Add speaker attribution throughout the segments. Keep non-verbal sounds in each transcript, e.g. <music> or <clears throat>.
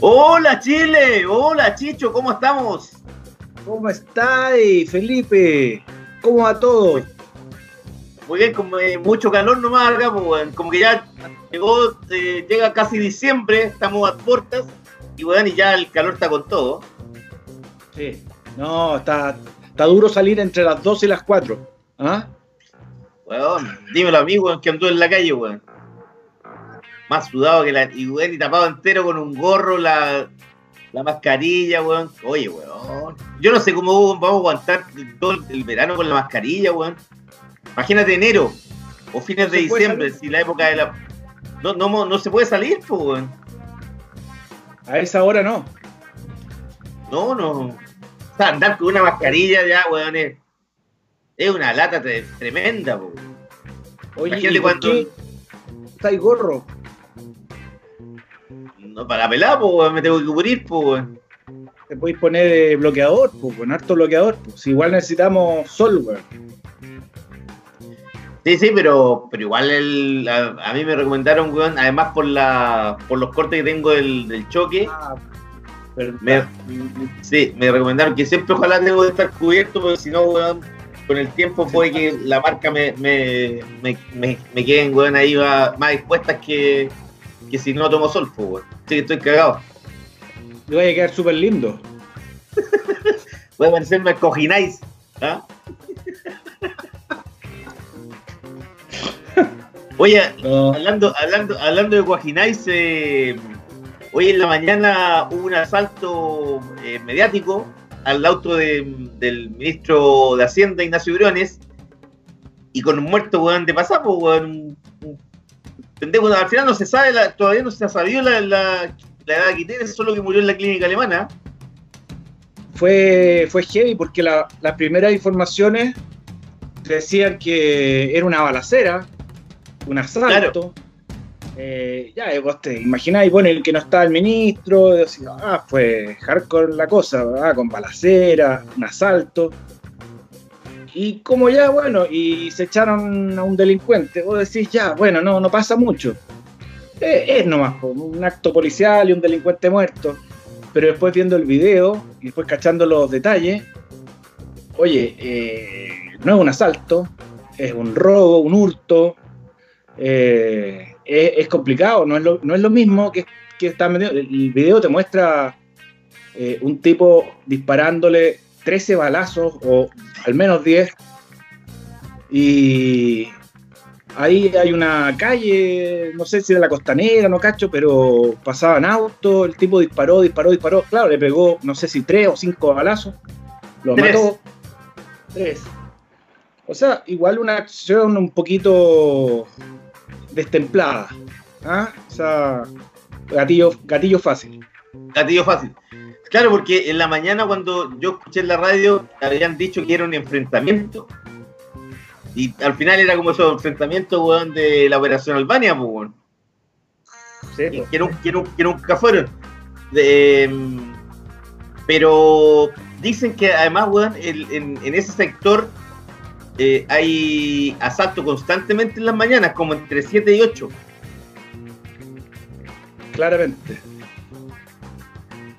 Speaker 1: Hola Chile, hola Chicho, ¿cómo estamos?
Speaker 2: ¿Cómo estáis, Felipe? ¿Cómo va todo?
Speaker 1: Muy bien, con eh, mucho calor nomás acá, pues, como que ya llegó, eh, llega casi diciembre, estamos a puertas y bueno, y ya el calor está con todo.
Speaker 2: Sí. No, está, está duro salir entre las 2 y las 4. ¿Ah?
Speaker 1: Weón, dímelo a mí, weón, que andó en la calle, weón. Más sudado que la. Y, weón, y tapado entero con un gorro, la, la mascarilla, weón. Oye, weón. Yo no sé cómo vamos a aguantar todo el, el verano con la mascarilla, weón. Imagínate enero o fines de diciembre, si la época de la. No, no, no se puede salir, pues, weón.
Speaker 2: A esa hora no.
Speaker 1: No, no. O sea, andar con una mascarilla ya, weón, es, es una lata tre- tremenda, po.
Speaker 2: Oye,
Speaker 1: Imagínate
Speaker 2: ¿y por
Speaker 1: cuando-
Speaker 2: qué estáis gorro?
Speaker 1: No, para pelar, pues, me tengo que cubrir, pues.
Speaker 2: Te podéis poner eh, bloqueador, pues, con harto bloqueador. Pues. Si igual necesitamos sol, weón.
Speaker 1: Sí, sí, pero, pero igual el, a, a mí me recomendaron, weón, además por la por los cortes que tengo del, del choque,
Speaker 2: Ah,
Speaker 1: me, sí, me recomendaron que siempre ojalá tengo que estar cubierto, porque si no, weón, con el tiempo puede que la marca me, me, me, me, me queden, weón, ahí va, más expuestas que, que si no tomo sol, pues, weón. Sí, que estoy cagado.
Speaker 2: Le vaya a quedar súper lindo.
Speaker 1: Voy a parecerme cojináis. ¿ah? Oye,
Speaker 2: No.
Speaker 1: hablando, hablando, hablando de Guajináis, eh, hoy en la mañana hubo un asalto eh, mediático al auto de- del ministro de Hacienda, Ignacio Briones, y con un muerto, weón, de pasado, weón. Al final no se sabe, la- todavía no se ha sabido la, la, la edad que tiene, solo que murió en la clínica alemana.
Speaker 2: Fue, fue heavy porque la- las primeras informaciones decían que era una balacera, un asalto. Eh, ya, vos te imagináis, bueno, el que no estaba el ministro, ah, fue hardcore la cosa, ¿verdad? con balacera, un asalto. Y como ya, bueno, y se echaron a un delincuente, vos decís, ya, bueno, no, no pasa mucho. Eh, es nomás, un acto policial y un delincuente muerto. Pero después viendo el video y después cachando los detalles, oye, eh, no es un asalto, es un robo, un hurto. eh, es, complicado, no es lo, no es lo mismo que, que está. El video te muestra eh, un tipo disparándole 13 balazos o al menos 10. Y ahí hay una calle, no sé si de la costanera, no cacho, pero pasaban autos, el tipo disparó, disparó, disparó. Claro, le pegó, no sé si tres o cinco balazos. Lo
Speaker 1: Tres.
Speaker 2: mató. Tres. O sea, igual una acción un poquito destemplada. ¿ah? O sea, gatillo, gatillo fácil.
Speaker 1: Gatillo fácil. Claro, porque en la mañana cuando yo escuché en la radio habían dicho que era un enfrentamiento. Y al final era como esos enfrentamientos, weón, de la Operación Albania, pues, weón.
Speaker 2: Sí,
Speaker 1: Que, que nu- que que nunca fueron. De, mm, pero dicen que además, weón, el- en, en ese sector eh, hay asalto constantemente en las mañanas, como entre 7 y 8.
Speaker 2: claramente.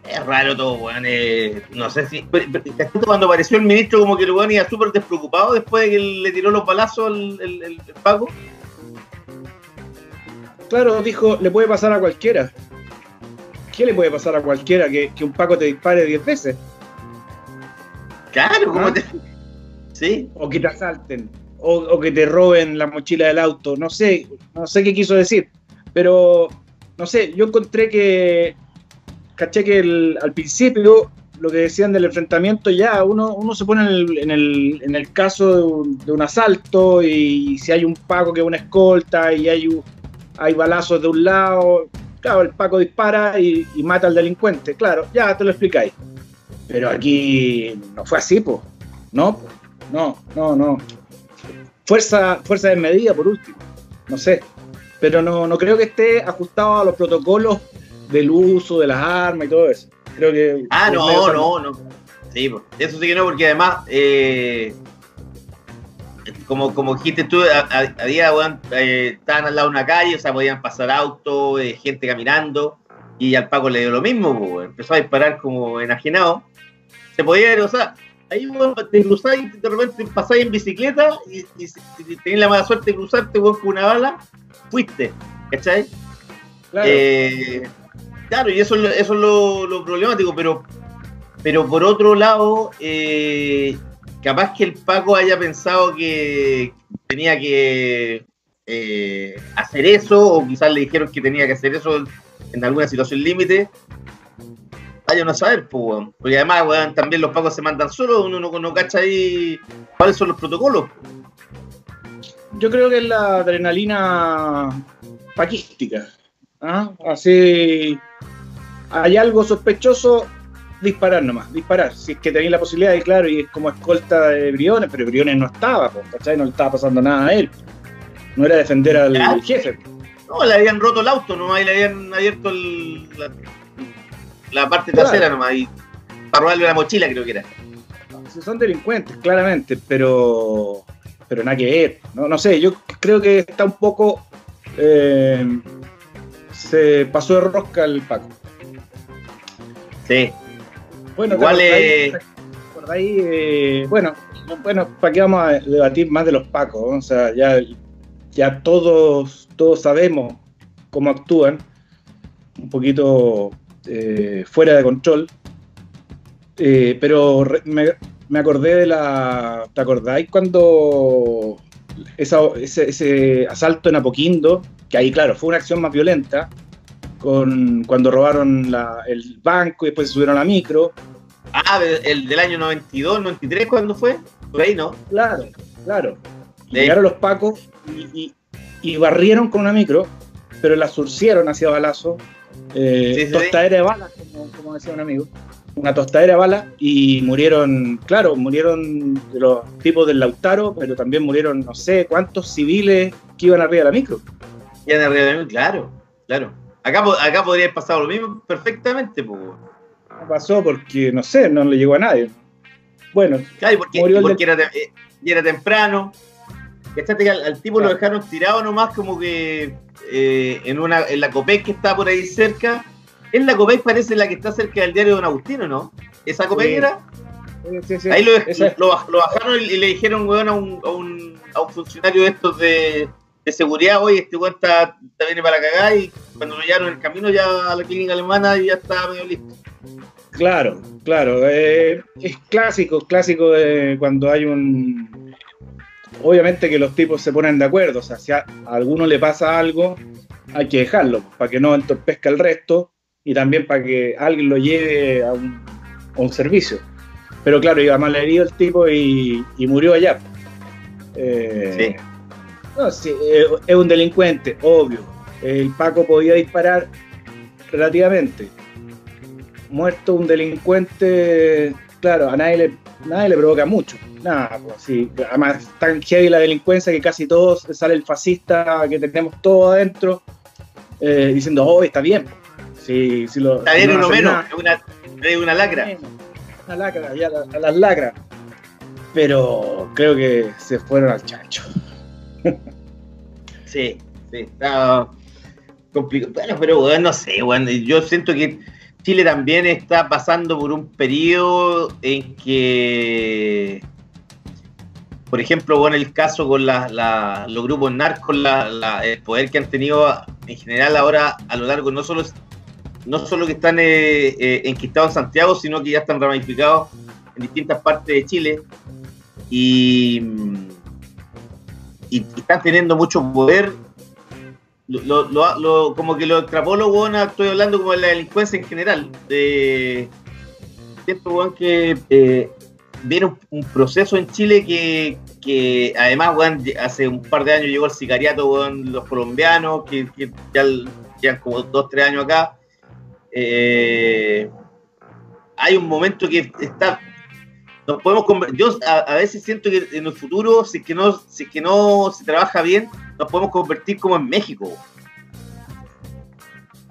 Speaker 1: Es raro todo, weón. eh, no sé si. pero- pero, ¿te acuerdas cuando apareció el ministro, como que el weón iba súper despreocupado después de que le tiró los balazos al el, el- el Paco.
Speaker 2: Claro, dijo, le puede pasar a cualquiera. ¿Qué le puede pasar a cualquiera que, que un Paco te dispare 10 veces?
Speaker 1: Claro, ¿cómo
Speaker 2: Ah.
Speaker 1: te.? Sí,
Speaker 2: O que te asalten. o, que te roben la mochila del auto, no sé, no sé qué quiso decir, pero no sé, yo encontré que, caché que al principio lo que decían del enfrentamiento ya, uno, uno se pone en el, en el, caso de un, asalto y si hay un Paco que es una escolta y hay, hay balazos de un lado, claro, el Paco dispara y, mata al delincuente, claro, ya te lo explicáis. Pero aquí no fue así, pues, no, no, no, no. Fuerza, fuerza medida por último, no sé. Pero no, no creo que esté ajustado a los protocolos del uso de las armas y todo eso. Creo que.
Speaker 1: Ah, no, no, no. Sí, eso sí que no, porque además, eh, como, como dijiste tú, a, día eh, estaban al lado de una calle, o sea, podían pasar autos, eh, gente caminando, y al Paco le dio lo mismo, pues, empezó a disparar como enajenado. Se podía ir, o sea, ahí te cruzáis, de repente pasáis en bicicleta y, y, tenés la mala suerte de cruzarte con una bala, fuiste, ¿cachai? Claro. Claro, y eso, eso es lo, problemático, pero, pero por otro lado, eh, capaz que el Paco haya pensado que tenía que eh, hacer eso, o quizás le dijeron que tenía que hacer eso en alguna situación límite. Vaya a saber, pues, porque además, también los pacos se mandan solos, uno no, no cacha ahí cuáles son los protocolos.
Speaker 2: Yo creo que es la adrenalina paquística. ¿ah? Así hay algo sospechoso, disparar nomás, disparar. Si es que tenéis la posibilidad, y claro, y es como escolta de Briones, pero Briones no estaba, ¿cachai? No le estaba pasando nada a él. No era defender al jefe.
Speaker 1: No, le habían roto el auto nomás y le habían abierto la, parte trasera nomás y para robarle la mochila, creo que era.
Speaker 2: Si son delincuentes, claramente, pero pero nada que ver. No, no sé, yo creo que está un poco. Eh, se pasó de rosca el Paco.
Speaker 1: Sí.
Speaker 2: Bueno, Igual por ahí, eh, bueno, bueno, ¿para qué vamos a debatir más de los pacos? O sea, ya, ya todos, todos sabemos cómo actúan, un poquito eh, fuera de control. Eh, pero me, me, acordé de la. ¿Te acordáis cuando ese, ese, asalto en Apoquindo? Que ahí, claro, fue una acción más violenta con cuando robaron el banco y después se subieron a la micro.
Speaker 1: Ah, el del año 92, 93, ¿cuándo fue? Por ahí, ¿no?
Speaker 2: Claro, claro. Llegaron los pacos y, barrieron con una micro, pero la surcieron hacia balazo. Eh, tostadera de balas, como, decía un amigo. Una tostadera de balas y murieron, claro, murieron los tipos del Lautaro, pero también murieron no sé cuántos civiles que iban arriba de la micro.
Speaker 1: Iban arriba de la micro, claro, claro. Acá, acá podría haber pasado lo mismo perfectamente. Pues.
Speaker 2: No pasó porque, no sé, no le llegó a nadie. Bueno,
Speaker 1: porque, eh, era, temprano. Al, tipo lo dejaron tirado nomás como que eh, en una en la Copec que está por ahí cerca. En la Copec parece la que está cerca del diario Don Agustino, ¿no? ¿Esa Copec era? ahí lo, bajaron y, le dijeron, weón, a un, a un, a un funcionario de estos de, de seguridad, oye, este weón está, viene para cagar y cuando lo llevaron el camino ya a la clínica alemana ya estaba medio listo.
Speaker 2: Claro, claro. Eh, es clásico, clásico de cuando hay un... Obviamente que los tipos se ponen de acuerdo, o sea, si a alguno le pasa algo, hay que dejarlo, para que no entorpezca el resto y también para que alguien lo lleve a un, servicio. Pero claro, iba mal herido el tipo y, murió allá. Eh, sí. No, sí, eh, es un delincuente, obvio. El Paco podía disparar relativamente. Muerto un delincuente, claro, a nadie le, nadie le provoca mucho. Nada, pues sí. Además, tan heavy la delincuencia que casi todos sale el fascista que tenemos todo adentro eh, diciendo, oh, está bien.
Speaker 1: Sí, si lo, está bien, uno menos, es una, una lacra.
Speaker 2: Una lacra, ya las lacras. Pero creo que se fueron al chancho. <laughs>
Speaker 1: sí, sí, está complicado. Bueno, pero bueno, no sé, bueno, yo siento que Chile también está pasando por un periodo en que, por ejemplo, bueno, el caso con los grupos narcos, el poder que han tenido en general ahora a lo largo, no solo, no solo que están eh, eh, enquistados en Santiago, sino que ya están ramificados en distintas partes de Chile. Y y, están teniendo mucho poder. Lo, como que lo extrapolo, weón, estoy hablando como de la delincuencia en general. De, siento, weón, que eh, viene un, proceso en Chile que, además, weón, hace un par de años llegó el sicariato, weón, los colombianos, que, ya llevan como dos, tres años acá. Eh, hay un momento que está nos podemos yo a, veces siento que en el futuro si es que no si que no se trabaja bien nos podemos convertir como en México.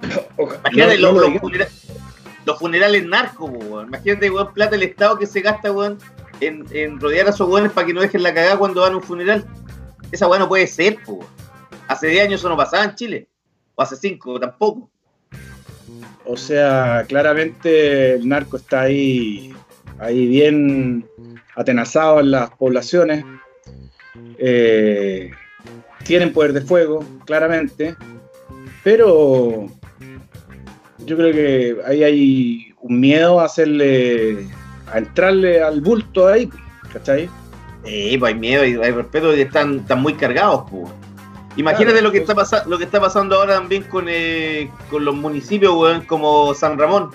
Speaker 1: <laughs> Imagínate los, funerales, narcos imagínate weón, plata del estado que se gasta weón, en, rodear a esos weones para que no dejen la cagada cuando van a un funeral. Esa weón no puede ser hace 10 años eso no pasaba en Chile o hace 5 tampoco.
Speaker 2: O sea claramente el narco está ahí ahí bien atenazado en las poblaciones. Eh, tienen poder de fuego, claramente, pero yo creo que ahí hay un miedo a hacerle, a entrarle al bulto ahí, ¿cachai?
Speaker 1: Sí, pues hay miedo y hay respeto y están, están muy cargados, pues. Imagínate lo que está pasando, lo que está pasando ahora también con, eh, con los municipios, como San Ramón.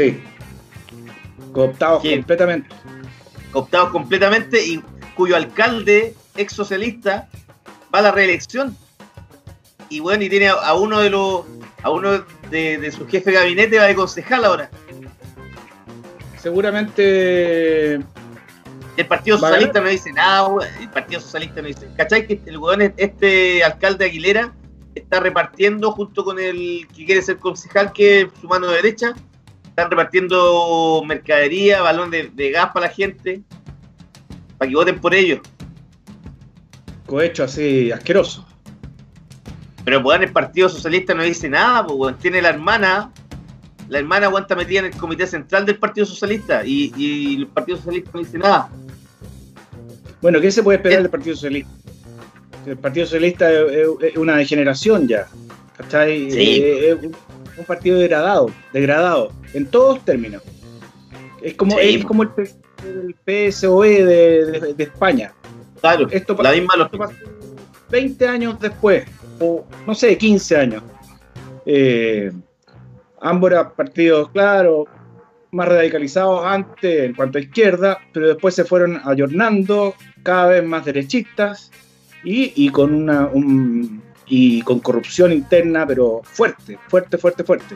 Speaker 2: Sí. Cooptados completamente.
Speaker 1: Cooptados completamente y cuyo alcalde, ex socialista, va a la reelección. Y bueno, y tiene a, uno de los, a uno de, su jefe de gabinete va de concejal ahora.
Speaker 2: Seguramente
Speaker 1: el Partido Socialista no dice nada, el Partido Socialista no dice. ¿Cachai? Que el weón, este alcalde Aguilera, está repartiendo junto con el que quiere ser concejal, que es su mano derecha, están repartiendo mercadería, balón de, gas para la gente, para que voten por ellos.
Speaker 2: Cohecho así, asqueroso.
Speaker 1: Pero pues el Partido Socialista no dice nada, pues tiene la hermana, la hermana aguanta metida en el Comité Central del Partido Socialista y, el Partido Socialista no dice nada.
Speaker 2: Bueno, ¿qué se puede esperar del Partido Socialista? El Partido Socialista es una degeneración ya. ¿Cachai? Sí. Es un partido degradado, degradado en todos términos. Es como, es como el, PSOE de, España.
Speaker 1: Claro, esto la misma
Speaker 2: lo... 20 años después, o no sé, 15 años. Eh, ambos partidos, claro, más radicalizados antes en cuanto a izquierda, pero después se fueron ayornando cada vez más derechistas y, y con una, un, y con corrupción interna, pero fuerte, fuerte, fuerte, fuerte.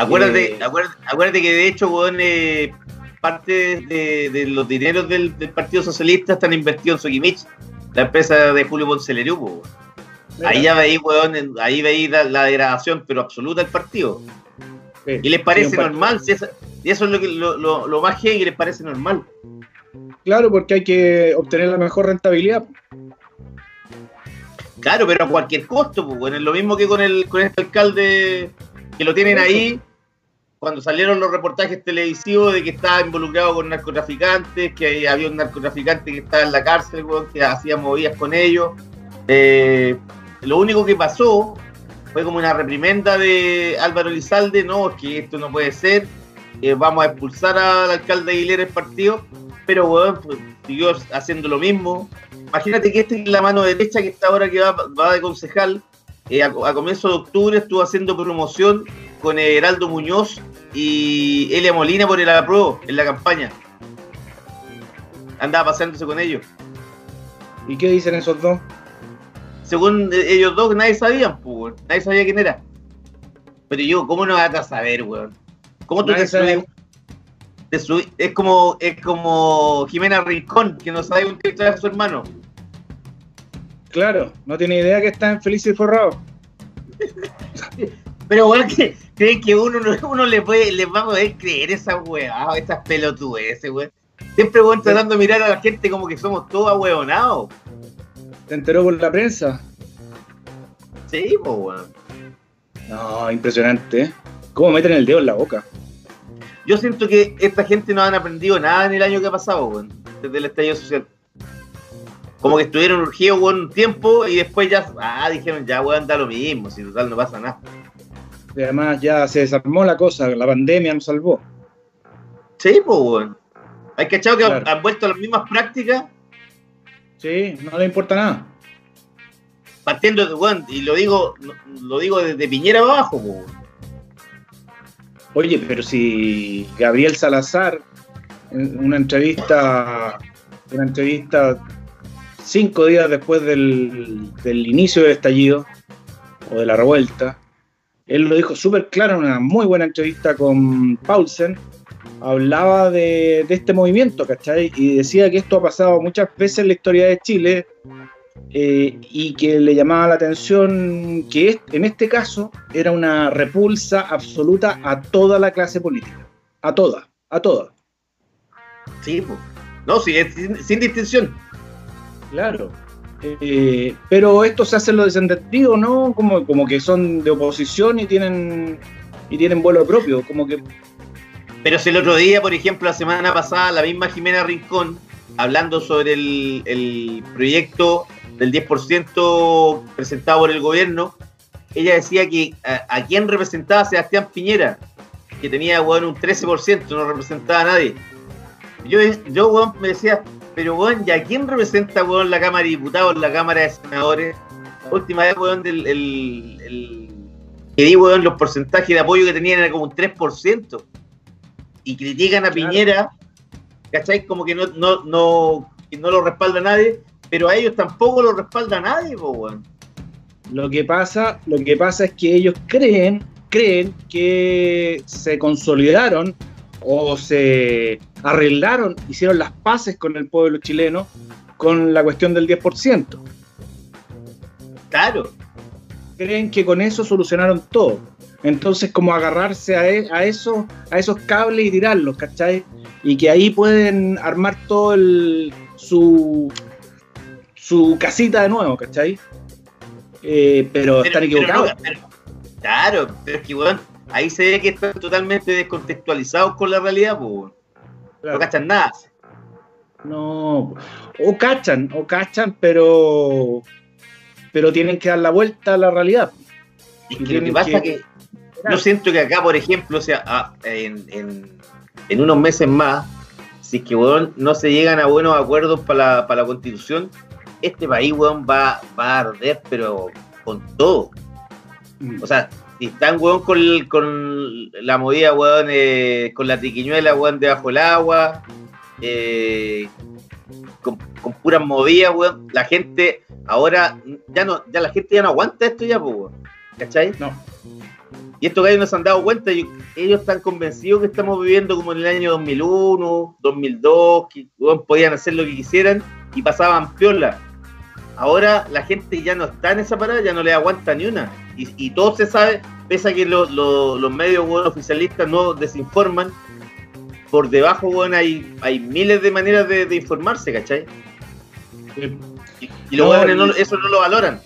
Speaker 1: Acuérdate, eh, acuérdate, que de hecho, weón, eh, parte de, los dineros del, Partido Socialista están invertidos en Sokimich, la empresa de Julio Ponce Ahí ya veis, weón, ahí veis la, degradación, pero absoluta del partido. y les parece normal, y eso es lo, que, lo, lo, más que les parece normal.
Speaker 2: Claro, porque hay que obtener la mejor rentabilidad.
Speaker 1: Claro, pero a cualquier costo, pues, bueno, es lo mismo que con el con este alcalde que lo tienen ahí, cuando salieron los reportajes televisivos de que estaba involucrado con narcotraficantes, que había un narcotraficante que estaba en la cárcel, que hacía movidas con ellos. Eh, lo único que pasó fue como una reprimenda de Álvaro Lizalde, no, es que esto no puede ser, eh, vamos a expulsar al alcalde Aguilera del partido, pero bueno, pues, siguió haciendo lo mismo, imagínate que esta es la mano derecha que está ahora que va, de concejal. Eh, a, comienzo de octubre estuvo haciendo promoción con Heraldo Muñoz y Elia Molina por el apruebo en la campaña. Andaba paseándose con ellos.
Speaker 2: ¿Y qué dicen esos dos?
Speaker 1: Según ellos dos, nadie sabía, pues, nadie sabía quién era. Pero yo, ¿cómo no vas a saber, weón? ¿Cómo tú te sabes? es como es como Jimena Rincón, que no sabe un texto de su hermano.
Speaker 2: Claro, no tiene idea que está en Feliz y Forrado. <laughs>
Speaker 1: Pero bueno, que creen que uno, <laughs> uno le puede, les va a poder creer esa weá, esas pelotudeces, weón. Siempre voy tratando de mirar a la gente como que somos todos ahueonados.
Speaker 2: ¿Te enteró por la prensa?
Speaker 1: Sí, pues weón.
Speaker 2: No, impresionante, ¿eh? ¿Cómo meten el dedo en la boca?
Speaker 1: Yo siento que esta gente no han aprendido nada en el año que ha pasado, weón, desde el estallido social. Como que estuvieron urgidos, un tiempo y después ya, ah, dijeron, ya, weón, da lo mismo, si total no pasa nada.
Speaker 2: Y además ya se desarmó la cosa, la pandemia nos salvó.
Speaker 1: Sí, pues, weón. Hay cachado que han, vuelto las mismas prácticas
Speaker 2: Sí, no le importa nada.
Speaker 1: Partiendo de Juan, y lo digo, lo digo desde Piñera abajo,
Speaker 2: Oye, pero si Gabriel Salazar, en una entrevista, una entrevista cinco días después del, del inicio del estallido o de la revuelta, él lo dijo súper claro en una muy buena entrevista con Paulsen, hablaba de, este movimiento, ¿cachai? Y decía que esto ha pasado muchas veces en la historia de Chile eh, y que le llamaba la atención que en este caso era una repulsa absoluta a toda la clase política, a toda, a toda.
Speaker 1: Sí, no, sí, sin distinción.
Speaker 2: Claro. Eh, pero esto se hace lo desentendido, ¿no? Como, como que son de oposición y tienen y tienen vuelo propio, como que.
Speaker 1: Pero si el otro día, por ejemplo, la semana pasada, la misma Jimena Rincón, hablando sobre el, proyecto del 10% presentado por el gobierno, ella decía que a, quién representaba Sebastián Piñera, que tenía bueno, un 13%, no representaba a nadie. Yo, yo me decía, pero, weón, ¿y a quién representa, weón, la Cámara de Diputados, la Cámara de Senadores? última vez, weón, del, el, que di, weón, los porcentajes de apoyo que tenían era como un 3%. Y critican a Piñera, ¿cachai? Como que no, no, no, no lo respalda nadie, pero a ellos tampoco lo respalda nadie, weón.
Speaker 2: Lo que pasa, lo que pasa es que ellos creen, creen que se consolidaron o se arreglaron, hicieron las paces con el pueblo chileno con la cuestión del 10%.
Speaker 1: Claro.
Speaker 2: Creen que con eso solucionaron todo. Entonces, como agarrarse a, e, a, eso, a esos cables y tirarlos, ¿cachai? Y que ahí pueden armar todo el, su, su casita de nuevo, ¿cachai? Eh, pero, están equivocados.
Speaker 1: claro, pero es que, bueno, ahí se ve que están totalmente descontextualizados con la realidad, pues. No cachan nada.
Speaker 2: No, o cachan, o cachan, pero pero tienen que dar la vuelta a la realidad.
Speaker 1: Y lo que pasa que, yo siento que acá, por ejemplo, o sea, ah, en, unos meses más, si es que no se llegan a buenos acuerdos para la, constitución, este país weón, va, va a arder, pero con todo. Mm. O sea, si están, weón, con, con la movida, weón, eh, con la triquiñuela, weón, debajo del agua, eh, con, puras movidas, weón, la gente ahora, ya no, ya la gente ya no aguanta esto ya, pues, weón, ¿cachai? No. Y estos gallos no se han dado cuenta, y ellos están convencidos que estamos viviendo como en el año 2001, 2002, que weón, podían hacer lo que quisieran y pasaban piola. Ahora la gente ya no está en esa parada, ya no le aguanta ni una y, todo se sabe, pese a que los medios oficialistas no desinforman, por debajo bueno, hay, hay miles de maneras de, informarse, ¿cachai? Y, los eso no lo valoran.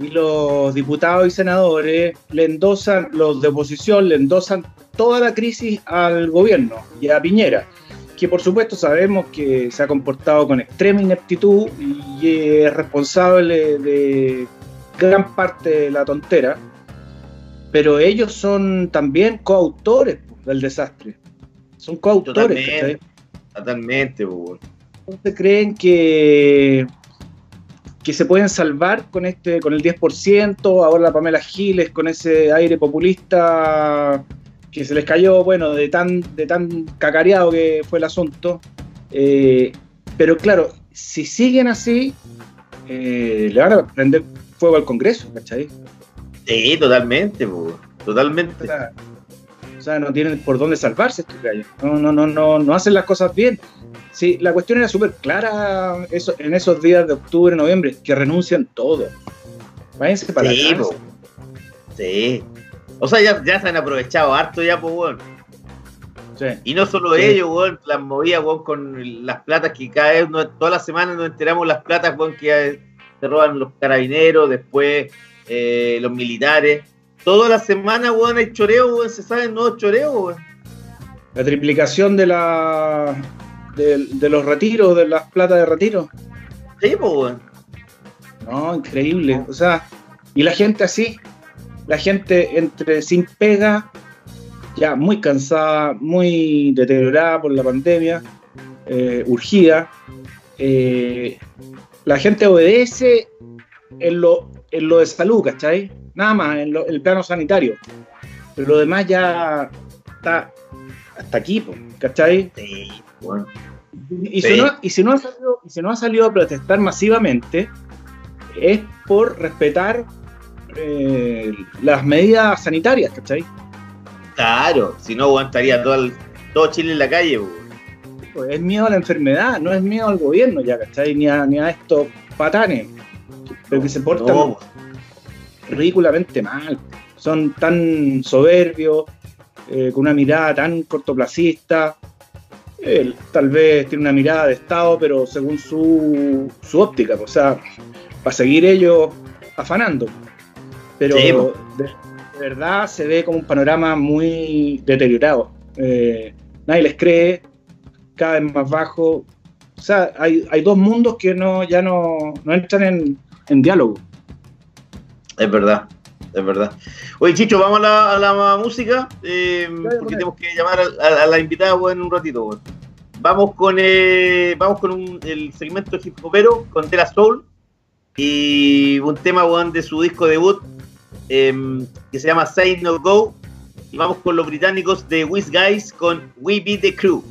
Speaker 2: Y los diputados y senadores le endosan, los de oposición le endosan toda la crisis al gobierno y a Piñera, que por supuesto sabemos que se ha comportado con extrema ineptitud y es responsable de gran parte de la tontera, pero ellos son también coautores del desastre. Son coautores.
Speaker 1: Totalmente,
Speaker 2: totalmente creen que, que se pueden salvar con este con el 10%? Ahora la Pamela Giles con ese aire populista que se les cayó, bueno, de tan, de tan cacareado que fue el asunto. Eh, pero claro, si siguen así, eh, le van a prender fuego al Congreso, ¿cachai?
Speaker 1: Sí, totalmente, totalmente.
Speaker 2: O sea, no tienen por dónde salvarse estos gallos. No, no, no, no, no hacen las cosas bien. Sí, la cuestión era súper clara eso, en esos días de octubre, noviembre, que renuncian todos. Váyanse para sí,
Speaker 1: Sí. O sea, ya, ya, se han aprovechado harto ya, pues, weón. Sí. Y no solo ellos, weón, las movidas, weón, con las platas que cada vez, todas las semanas nos enteramos las platas, weón, que se roban los carabineros, después eh, los militares. Toda la semana, weón, hay choreo, weón, se saben nuevos choreos, weón.
Speaker 2: La triplicación de la de, los retiros, de las platas de retiro.
Speaker 1: Sí, pues, weón.
Speaker 2: No, increíble. O sea, y la gente así, la gente entre sin pega, ya muy cansada, muy deteriorada por la pandemia, eh, urgida, eh, la gente obedece en lo, en lo de salud, ¿cachai? Nada más, en, el plano sanitario. Pero lo demás ya está hasta aquí, ¿cachai? Sí, bueno. Y, Si no, y, si no ha salido, y si no ha salido a protestar masivamente, es por respetar eh, las medidas sanitarias, ¿cachai?
Speaker 1: Claro, si no aguantaría todo, todo Chile en la calle.
Speaker 2: Pues es miedo a la enfermedad, no es miedo al gobierno ya, ¿cachai? Ni a, ni a estos patanes, pero que se portan ridículamente mal. Son tan soberbios, eh, con una mirada tan cortoplacista. Él tal vez tiene una mirada de Estado, pero según su, su óptica, o sea, para seguir ellos afanando. Pero de, verdad se ve como un panorama muy deteriorado. Eh, nadie les cree, cada vez más bajo. O sea, hay, hay dos mundos que no, ya no, no entran en, en diálogo.
Speaker 1: Es verdad, es verdad. Oye, Chicho, vamos a la, música, eh, porque tenemos que llamar a, la invitada en un ratito. Vamos con eh, vamos con el segmento hip hopero con Tela Soul y un tema de su disco debut em, que se llama Say No Go. Y vamos con los británicos de Wiz Guys con We Be the Crew.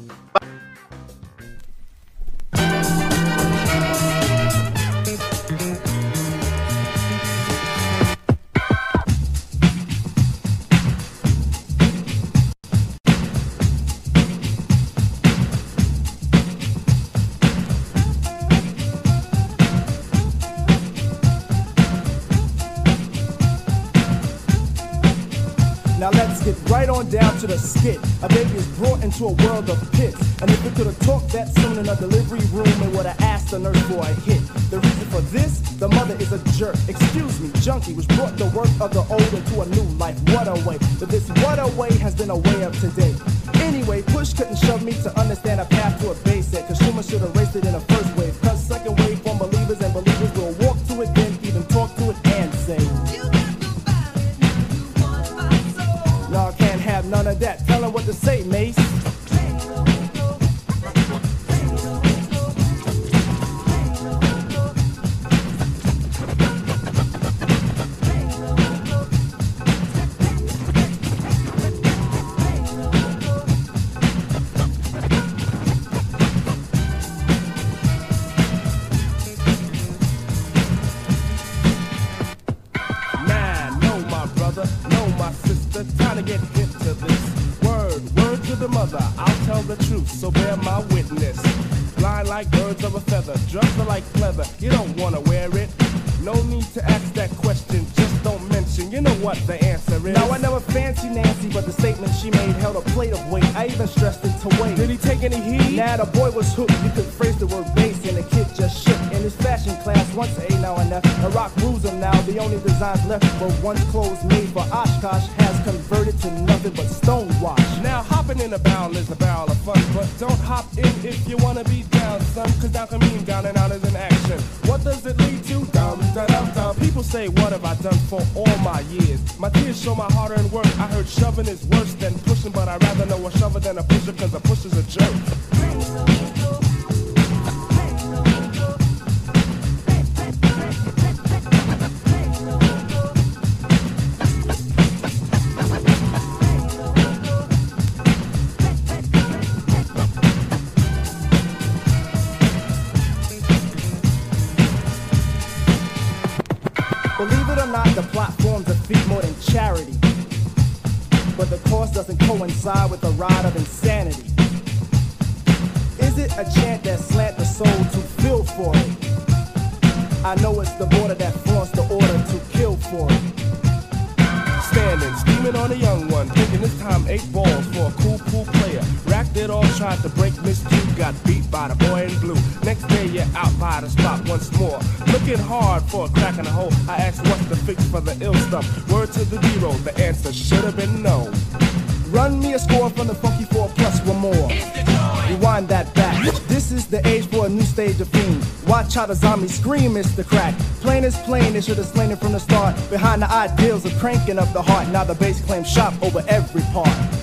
Speaker 3: Into a world of pits. And if we could have talked that soon in a delivery room, it would have asked the nurse for a hit. The reason for this, the mother is a jerk. Excuse me, junkie, which brought the work of the old into a new life. What a way. But this what a way has been a way of today. Coincide with a ride of insanity? Is it a chant that slant the soul to feel for it? I know it's the border that flaunts the order to kill for it. Standing, scheming on a young one, thinking this time eight balls for a cool, cool player. It all, tried to break Miss Two, got beat by the boy in blue. Next day you're out by the spot once more. Looking hard for a crack in the hole. I asked what's the fix for the ill stuff. Word to the zero, the answer should have been no. Run me a score from the funky four plus one more. Rewind that back. This is the age for a new stage of fiend. Watch how the zombie scream, it's the crack. Plain is plain, they should have slain it from the start. Behind the ideals of cranking up the heart, now the bass claims shop over every part.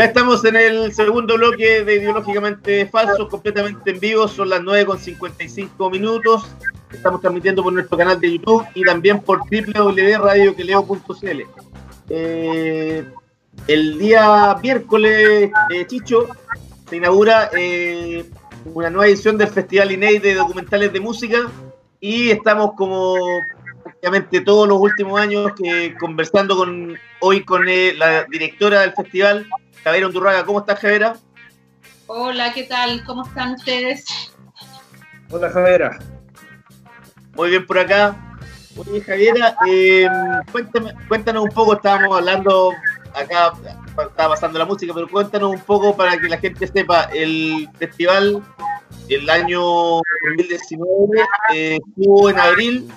Speaker 1: Ya estamos en el segundo bloque de Ideológicamente Falsos, completamente en vivo, son las 9 con 55 minutos. Estamos transmitiendo por nuestro canal de YouTube y también por www.radioqueleo.cl. Eh, el día miércoles, eh, Chicho, se inaugura eh, una nueva edición del Festival INEI de documentales de música y estamos como prácticamente todos los últimos años conversando con hoy con la directora del festival, Javiera Undurraga. ¿Cómo estás, Javiera?
Speaker 4: Hola, ¿qué tal? ¿Cómo están ustedes?
Speaker 2: Hola, Javiera.
Speaker 1: Muy bien por acá. Oye, Javiera, eh, cuéntame, cuéntanos un poco, estábamos hablando acá, estaba pasando la música, pero cuéntanos un poco para que la gente sepa, el festival el año 2019 eh, estuvo en abril,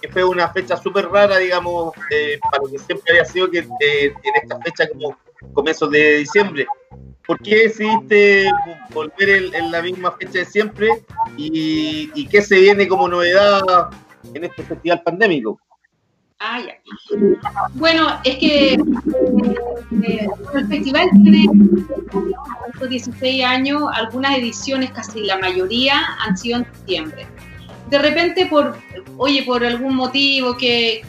Speaker 1: que fue una fecha súper rara, digamos, eh, para lo que siempre había sido que eh, en esta fecha como comienzos de diciembre. ¿Por qué decidiste volver en, la misma fecha de siempre y, qué se viene como novedad en este festival pandémico?
Speaker 4: Ah. Bueno, es que eh, el festival tiene 16 años, algunas ediciones, casi la mayoría, han sido en diciembre. De repente, por, oye, por algún motivo que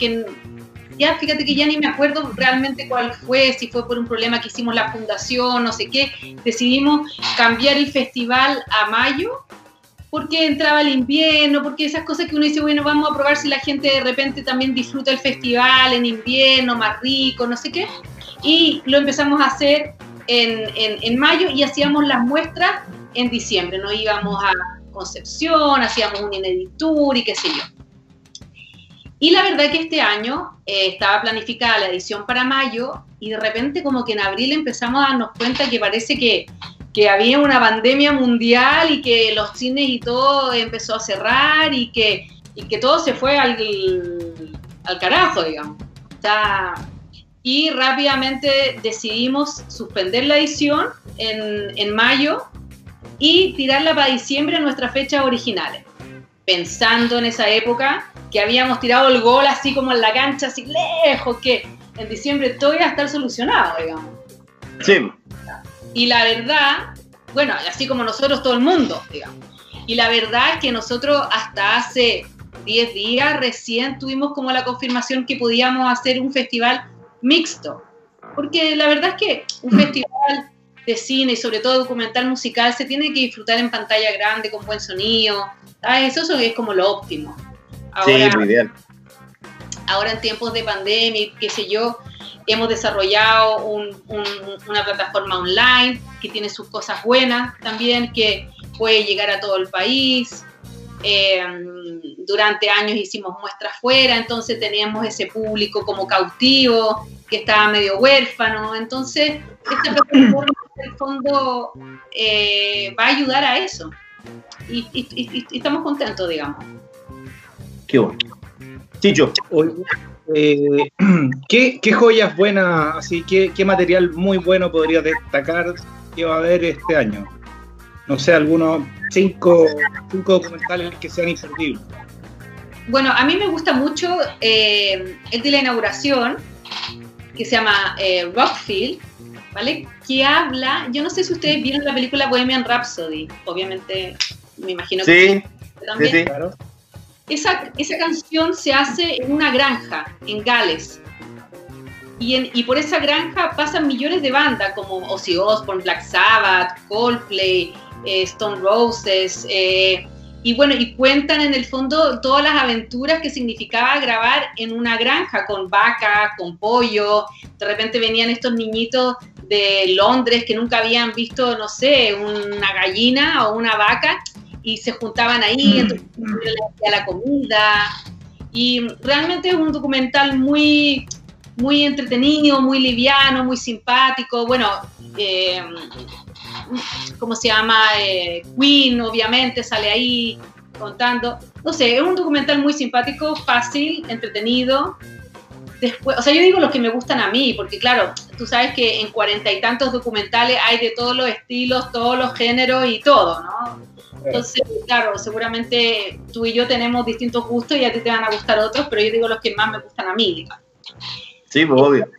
Speaker 4: ya fíjate que ya ni me acuerdo realmente cuál fue, si fue por un problema que hicimos la fundación, no sé qué, decidimos cambiar el festival a mayo porque entraba el invierno, porque esas cosas que uno dice, bueno, vamos a probar si la gente de repente también disfruta el festival en invierno, más rico, no sé qué. Y lo empezamos a hacer en, en, en mayo y hacíamos las muestras en diciembre, ¿no? Íbamos a Concepción, hacíamos un Ineditur y qué sé yo. Y la verdad que este año eh, estaba planificada la edición para mayo y de repente como que en abril empezamos a darnos cuenta que parece que que había una pandemia mundial y que los cines y todo empezó a cerrar y que, y que todo se fue al, al carajo, digamos. O y rápidamente decidimos suspender la edición en, en mayo y tirarla para diciembre a nuestras fechas originales, pensando en esa época que habíamos tirado el gol así como en la cancha, así lejos, que en diciembre todo iba a estar solucionado, digamos.
Speaker 1: Sí.
Speaker 4: Y la verdad, bueno, así como nosotros, todo el mundo, digamos. Y la verdad es que nosotros hasta hace 10 días recién tuvimos como la confirmación que podíamos hacer un festival mixto. Porque la verdad es que un festival de cine y sobre todo documental musical se tiene que disfrutar en pantalla grande, con buen sonido. ¿Sabes? Eso es como lo óptimo. Ahora,
Speaker 1: sí, muy bien.
Speaker 4: Ahora en tiempos de pandemia, qué sé yo, hemos desarrollado un, un, una plataforma online que tiene sus cosas buenas también, que puede llegar a todo el país. Eh, durante años hicimos muestras fuera, entonces teníamos ese público como cautivo, que estaba medio huérfano. Entonces, esta plataforma en el fondo eh, va a ayudar a eso. Y, y, y, y, estamos contentos, digamos.
Speaker 1: Qué bueno. Chicho.
Speaker 2: Eh, <clears throat> ¿qué, ¿qué, joyas buenas, así qué, qué material muy bueno podría destacar que va a haber este año? No sé, algunos cinco, cinco documentales que sean imperdibles.
Speaker 4: Bueno, a mí me gusta mucho eh, el de la inauguración, que se llama eh, Rockfield, ¿vale? Que habla, yo no sé si ustedes vieron la película Bohemian Rhapsody, obviamente me imagino
Speaker 1: que
Speaker 4: sí, también.
Speaker 1: Sí, sí.
Speaker 2: Claro.
Speaker 4: Esa, esa, canción se hace en una granja, en Gales. Y, en, y, por esa granja pasan millones de bandas como Ozzy Osbourne, Black Sabbath, Coldplay, eh, Stone Roses. Eh, y bueno, y cuentan en el fondo todas las aventuras que significaba grabar en una granja con vaca, con pollo. De repente venían estos niñitos de Londres que nunca habían visto, no sé, una gallina o una vaca y se juntaban ahí, entonces le hacía la comida. Y realmente es un documental muy, muy entretenido, muy liviano, muy simpático. Bueno, eh, ¿cómo se llama? Eh, Queen, obviamente, sale ahí contando. No sé, es un documental muy simpático, fácil, entretenido. Después, o sea, yo digo los que me gustan a mí, porque claro, tú sabes que en cuarenta y tantos documentales hay de todos los estilos, todos los géneros y todo, ¿no? Entonces, claro, seguramente tú y yo tenemos distintos gustos y a ti te van a gustar otros, pero yo digo los que más me gustan a mí, digamos.
Speaker 1: Sí, pues obvio.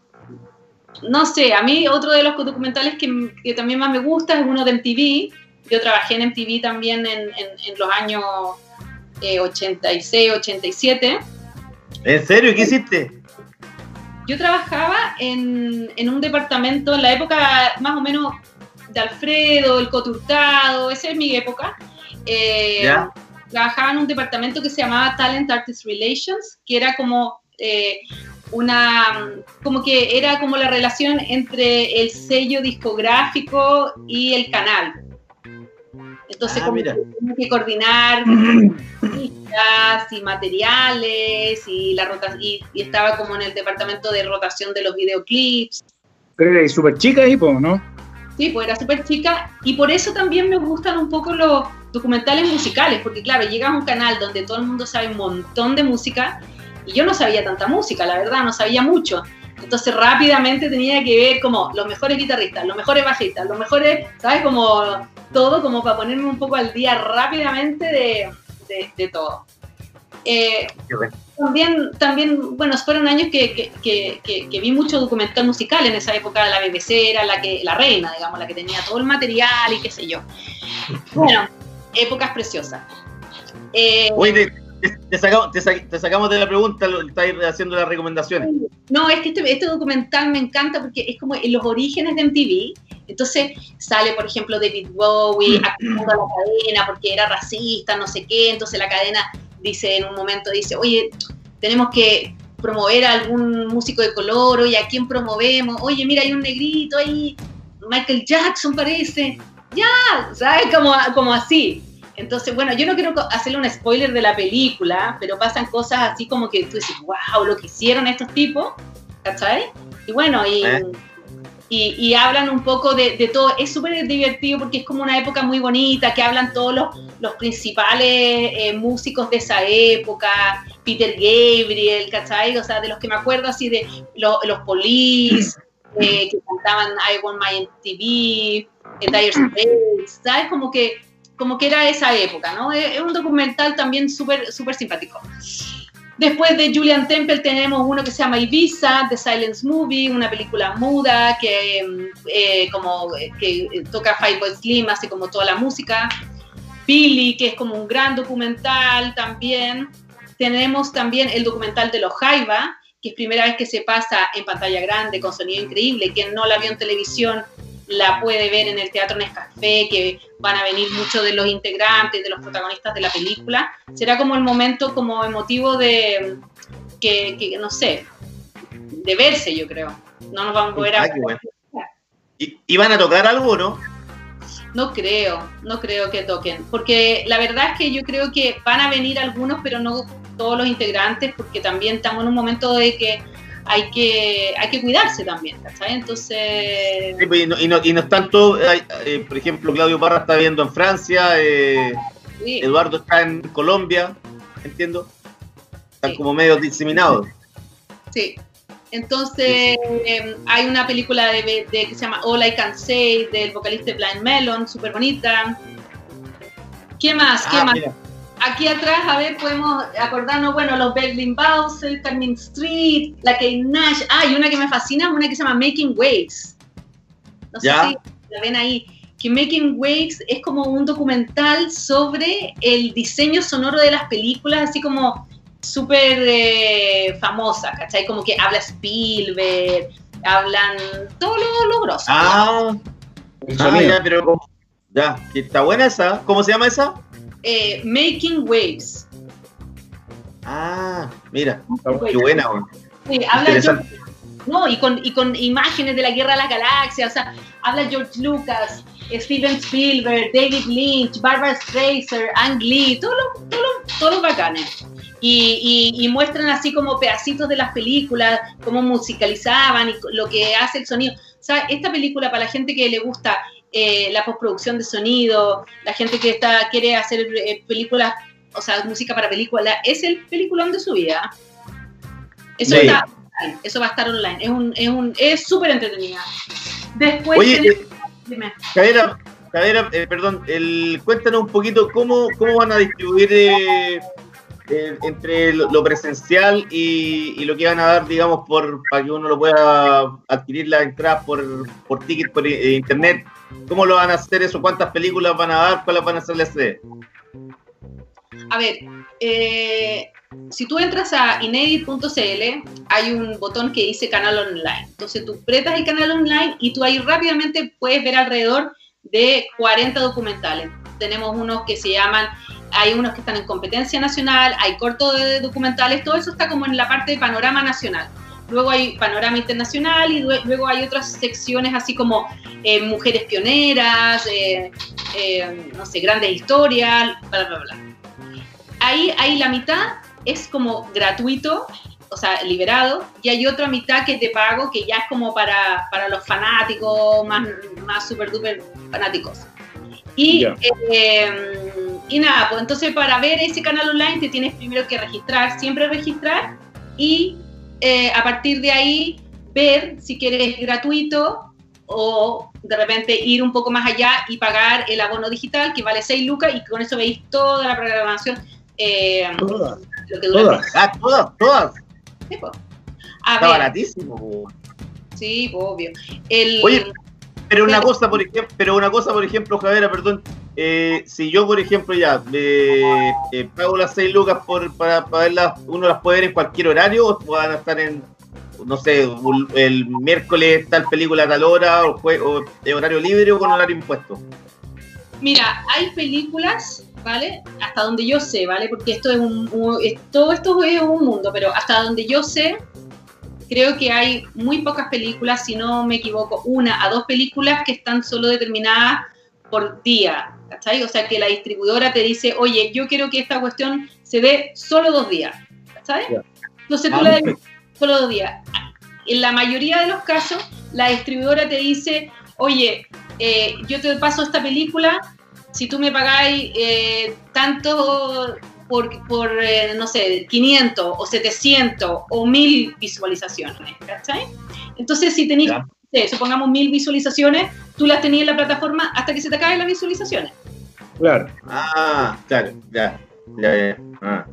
Speaker 4: No sé, a mí otro de los documentales que, que también más me gusta es uno de MTV. Yo trabajé en MTV también en, en, en los años eh, 86, 87.
Speaker 1: ¿En serio? ¿Qué hiciste?
Speaker 4: Yo trabajaba en, en un departamento en la época más o menos de Alfredo, el Coturtado, esa es mi época. Eh,
Speaker 1: ¿Ya?
Speaker 4: trabajaba en un departamento que se llamaba Talent Artist Relations, que era como eh, una, como que era como la relación entre el sello discográfico y el canal. Entonces,
Speaker 1: Ah,
Speaker 4: como que tenía que coordinar <clears throat> pistas y materiales y la y, y estaba como en el departamento de rotación de los videoclips.
Speaker 2: Pero eres súper chica po, ¿no?
Speaker 4: Sí, pues era súper chica y por eso también me gustan un poco los documentales musicales, porque claro, llegas a un canal donde todo el mundo sabe un montón de música y yo no sabía tanta música, la verdad, no sabía mucho. Entonces rápidamente tenía que ver como los mejores guitarristas, los mejores bajistas, los mejores, ¿sabes? Como todo, como para ponerme un poco al día rápidamente de, de- de todo. Eh, también, también, bueno, fueron años que, que, que, que- que vi mucho documental musical en esa época, la BBC era la que, la reina, digamos, la que tenía todo el material y qué sé yo. Bueno, épocas preciosas. Eh,
Speaker 1: Oye, te, sacamos, te, sa- te sacamos de la pregunta, estáis haciendo las recomendaciones.
Speaker 4: No, es que este, este documental me encanta porque es como en los orígenes de MTV. Entonces sale, por ejemplo, David Bowie <clears throat> acusando a la cadena porque era racista, no sé qué. Entonces la cadena dice en un momento, dice, oye, tenemos que promover a algún músico de color, oye, ¿a quién promovemos? Oye, mira, hay un negrito ahí, Michael Jackson parece. Ya, ¿sabes? Como, como así. Entonces, bueno, yo no quiero hacerle un spoiler de la película, pero pasan cosas así como que tú dices, wow, lo que hicieron estos tipos, ¿cachai? Y bueno, y,
Speaker 1: ¿Eh?
Speaker 4: y, y hablan un poco de, de todo. Es súper divertido porque es como una época muy bonita, que hablan todos los, los principales eh, músicos de esa época, Peter Gabriel, ¿cachai? O sea, de los que me acuerdo así de lo- los Police, <clears throat> eh, que cantaban I Want My MTV, eh, Dire Straits, ¿sabes? Como que, como que era esa época, ¿no? Es, un documental también súper súper simpático. Después de Julian Temple tenemos uno que se llama Ibiza, The Silence Movie, una película muda que, eh, como, eh, que toca Boy Slim, hace como toda la música. Billy, que es como un gran documental también. Tenemos también el documental de los Jaiba, que es primera vez que se pasa en pantalla grande, con sonido increíble. Quien no la vio en televisión la puede ver en el Teatro Nescafé, que van a venir muchos de los integrantes, de los protagonistas de la película. Será como el momento como emotivo de, que, que, no sé, de verse, yo creo. No nos vamos a poder...
Speaker 1: Ah. ¿Y, y van a tocar algo o no?
Speaker 4: No creo, no creo que toquen, porque la verdad es que yo creo que van a venir algunos, pero no todos los integrantes, porque también estamos en un momento de que hay que, hay que cuidarse también, ¿cachai? Entonces...
Speaker 1: Sí, pues, y, no, y, no, y no están todos, eh, eh, por ejemplo, Claudio Parra está viendo en Francia, eh,
Speaker 4: sí,
Speaker 1: Eduardo está en Colombia, entiendo. Están
Speaker 4: Sí.
Speaker 1: como medio diseminados.
Speaker 4: sí. Entonces, eh, hay una película de, de- que se llama All I Can Say, del vocalista Blind Melon, súper bonita. ¿Qué más? ¿Qué
Speaker 1: Ah,
Speaker 4: más?
Speaker 1: mira.
Speaker 4: Aquí atrás, a ver, podemos acordarnos, bueno, los Berlin Bowser, Carmen Street, la Kate Nash. Ah, y una que me fascina, una que se llama Making Waves. No sé
Speaker 1: Ya.
Speaker 4: si la ven ahí. Que Making Waves es como un documental sobre el diseño sonoro de las películas, así como súper eh, famosa, ¿cachai? Como que habla Spielberg, hablan todo lo, lo grosso.
Speaker 1: Ah, ah, ya, pero como- ya, que está buena esa. ¿Cómo se llama esa?
Speaker 4: Eh, Making Waves.
Speaker 1: Ah, mira, qué buena.
Speaker 4: Sí, habla. George- no, y con, y con imágenes de la Guerra de las Galaxias, o sea, habla George Lucas, Steven Spielberg, David Lynch, Barbara Streisand, Ang Lee, todos los, todos los, todos los bacanes. Y, y- y muestran así como pedacitos de las películas, cómo musicalizaban y lo que hace el sonido. O sea, esta película para la gente que le gusta eh, la postproducción de sonido, la gente que está quiere hacer eh, películas, o sea, música para películas, es el peliculón de su vida. Eso
Speaker 1: Sí.
Speaker 4: está online, eso va a estar online. Es un, es un, es súper entretenida. Después
Speaker 1: Oye,
Speaker 4: tenemos-
Speaker 1: eh,
Speaker 4: dime.
Speaker 1: Cadera, Cadera, eh, perdón, el, cuéntanos un poquito cómo, cómo van a distribuir eh, entre lo, presencial y, lo que van a dar, digamos, por para que uno lo pueda adquirir la entrada por, por ticket por eh, internet? ¿Cómo lo van a hacer eso? ¿Cuántas películas van a dar? ¿Cuáles van a ser las sede?
Speaker 4: A ver, eh, si tú entras a inedit.cl, hay un botón que dice canal online. Entonces tú apretas el canal online y tú ahí rápidamente puedes ver alrededor de 40 documentales. Tenemos unos que se llaman, hay unos que están en competencia nacional, hay cortos de documentales, todo eso está como en la parte de panorama nacional. Luego hay panorama internacional y lue- luego hay otras secciones así como eh, mujeres pioneras, eh, eh, no sé, grandes historias, bla, bla, bla. Ahí hay la mitad es como gratuito, o sea, liberado, y hay otra mitad que de pago, que ya es como para, para los fanáticos, más, más super duper fanáticos. Y, eh, y nada, pues entonces para ver ese canal online te tienes primero que registrar, siempre registrar, y eh, a partir de ahí ver si quieres gratuito o de repente ir un poco más allá y pagar el abono digital que vale 6 lucas y con eso veis toda la programación. eh,
Speaker 2: Todas.
Speaker 4: lo que dura
Speaker 2: Todas.
Speaker 1: Ah, todas, todas.
Speaker 4: Sí, po. A
Speaker 1: Está
Speaker 4: ver,
Speaker 1: baratísimo.
Speaker 4: sí, obvio. El,
Speaker 1: Oye, Pero una cosa, por ejemplo, pero una cosa, por ejemplo, Javiera, perdón, eh, si yo, por ejemplo, ya eh, eh, pago las 6 lucas por, para, para verlas, uno las puede ver en cualquier horario o van a estar en, no sé, un- el miércoles tal película a tal hora o, jue- o de horario libre o con horario impuesto.
Speaker 4: Mira, hay películas, ¿vale? Hasta donde yo sé, ¿vale? Porque esto es un, un- es- todo esto es un mundo, pero hasta donde yo sé, creo que hay muy pocas películas, si no me equivoco, una a dos películas que están solo determinadas por día, ¿cachai? O sea, que la distribuidora te dice, oye, yo quiero que esta cuestión se dé solo dos días, ¿cachai? Entonces tú la des solo dos días. En la mayoría de los casos, la distribuidora te dice, oye, eh, yo te paso esta película, si tú me pagáis eh, tanto por, por eh, no sé, 500 o 700 o 1000 visualizaciones, ¿cachai? Entonces, si tenéis, eh, supongamos 1000 visualizaciones, tú las tenías en la plataforma hasta que se te acaben las visualizaciones.
Speaker 2: Claro.
Speaker 1: Ah, claro, ya. Ya, ya. Ah.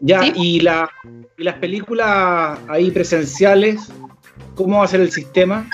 Speaker 2: Ya,
Speaker 4: Sí.
Speaker 2: y, la, y las películas ahí presenciales, ¿cómo va a ser el sistema?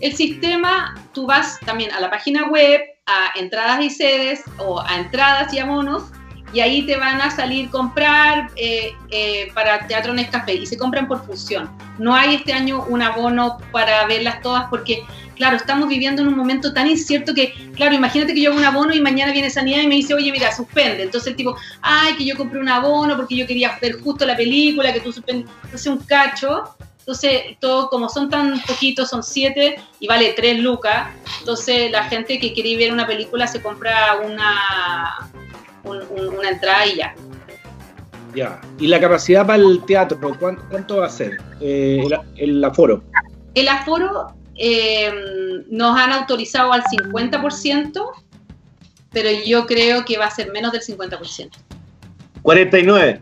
Speaker 4: El sistema, tú vas también a la página web, a entradas y sedes o a entradas y abonos, y ahí te van a salir comprar eh, eh, para Teatro Nescafé y se compran por función. No hay este año un abono para verlas todas porque, claro, estamos viviendo en un momento tan incierto que, claro, imagínate que yo hago un abono y mañana viene Sanidad y me dice, oye, mira, suspende. Entonces el tipo, ay, que yo compré un abono porque yo quería ver justo la película, que tú suspendes. Entonces un cacho. Entonces, todo, como son tan poquitos, son siete y vale tres lucas. Entonces, la gente que quiere ver una película se compra una, un- un- una entrada y ya.
Speaker 2: Ya. ¿Y la capacidad para el teatro, cuánto, cuánto va a ser? Eh, el, el aforo.
Speaker 4: El aforo eh, nos han autorizado al 50%, pero yo creo que va a ser menos del 50%.
Speaker 1: 49.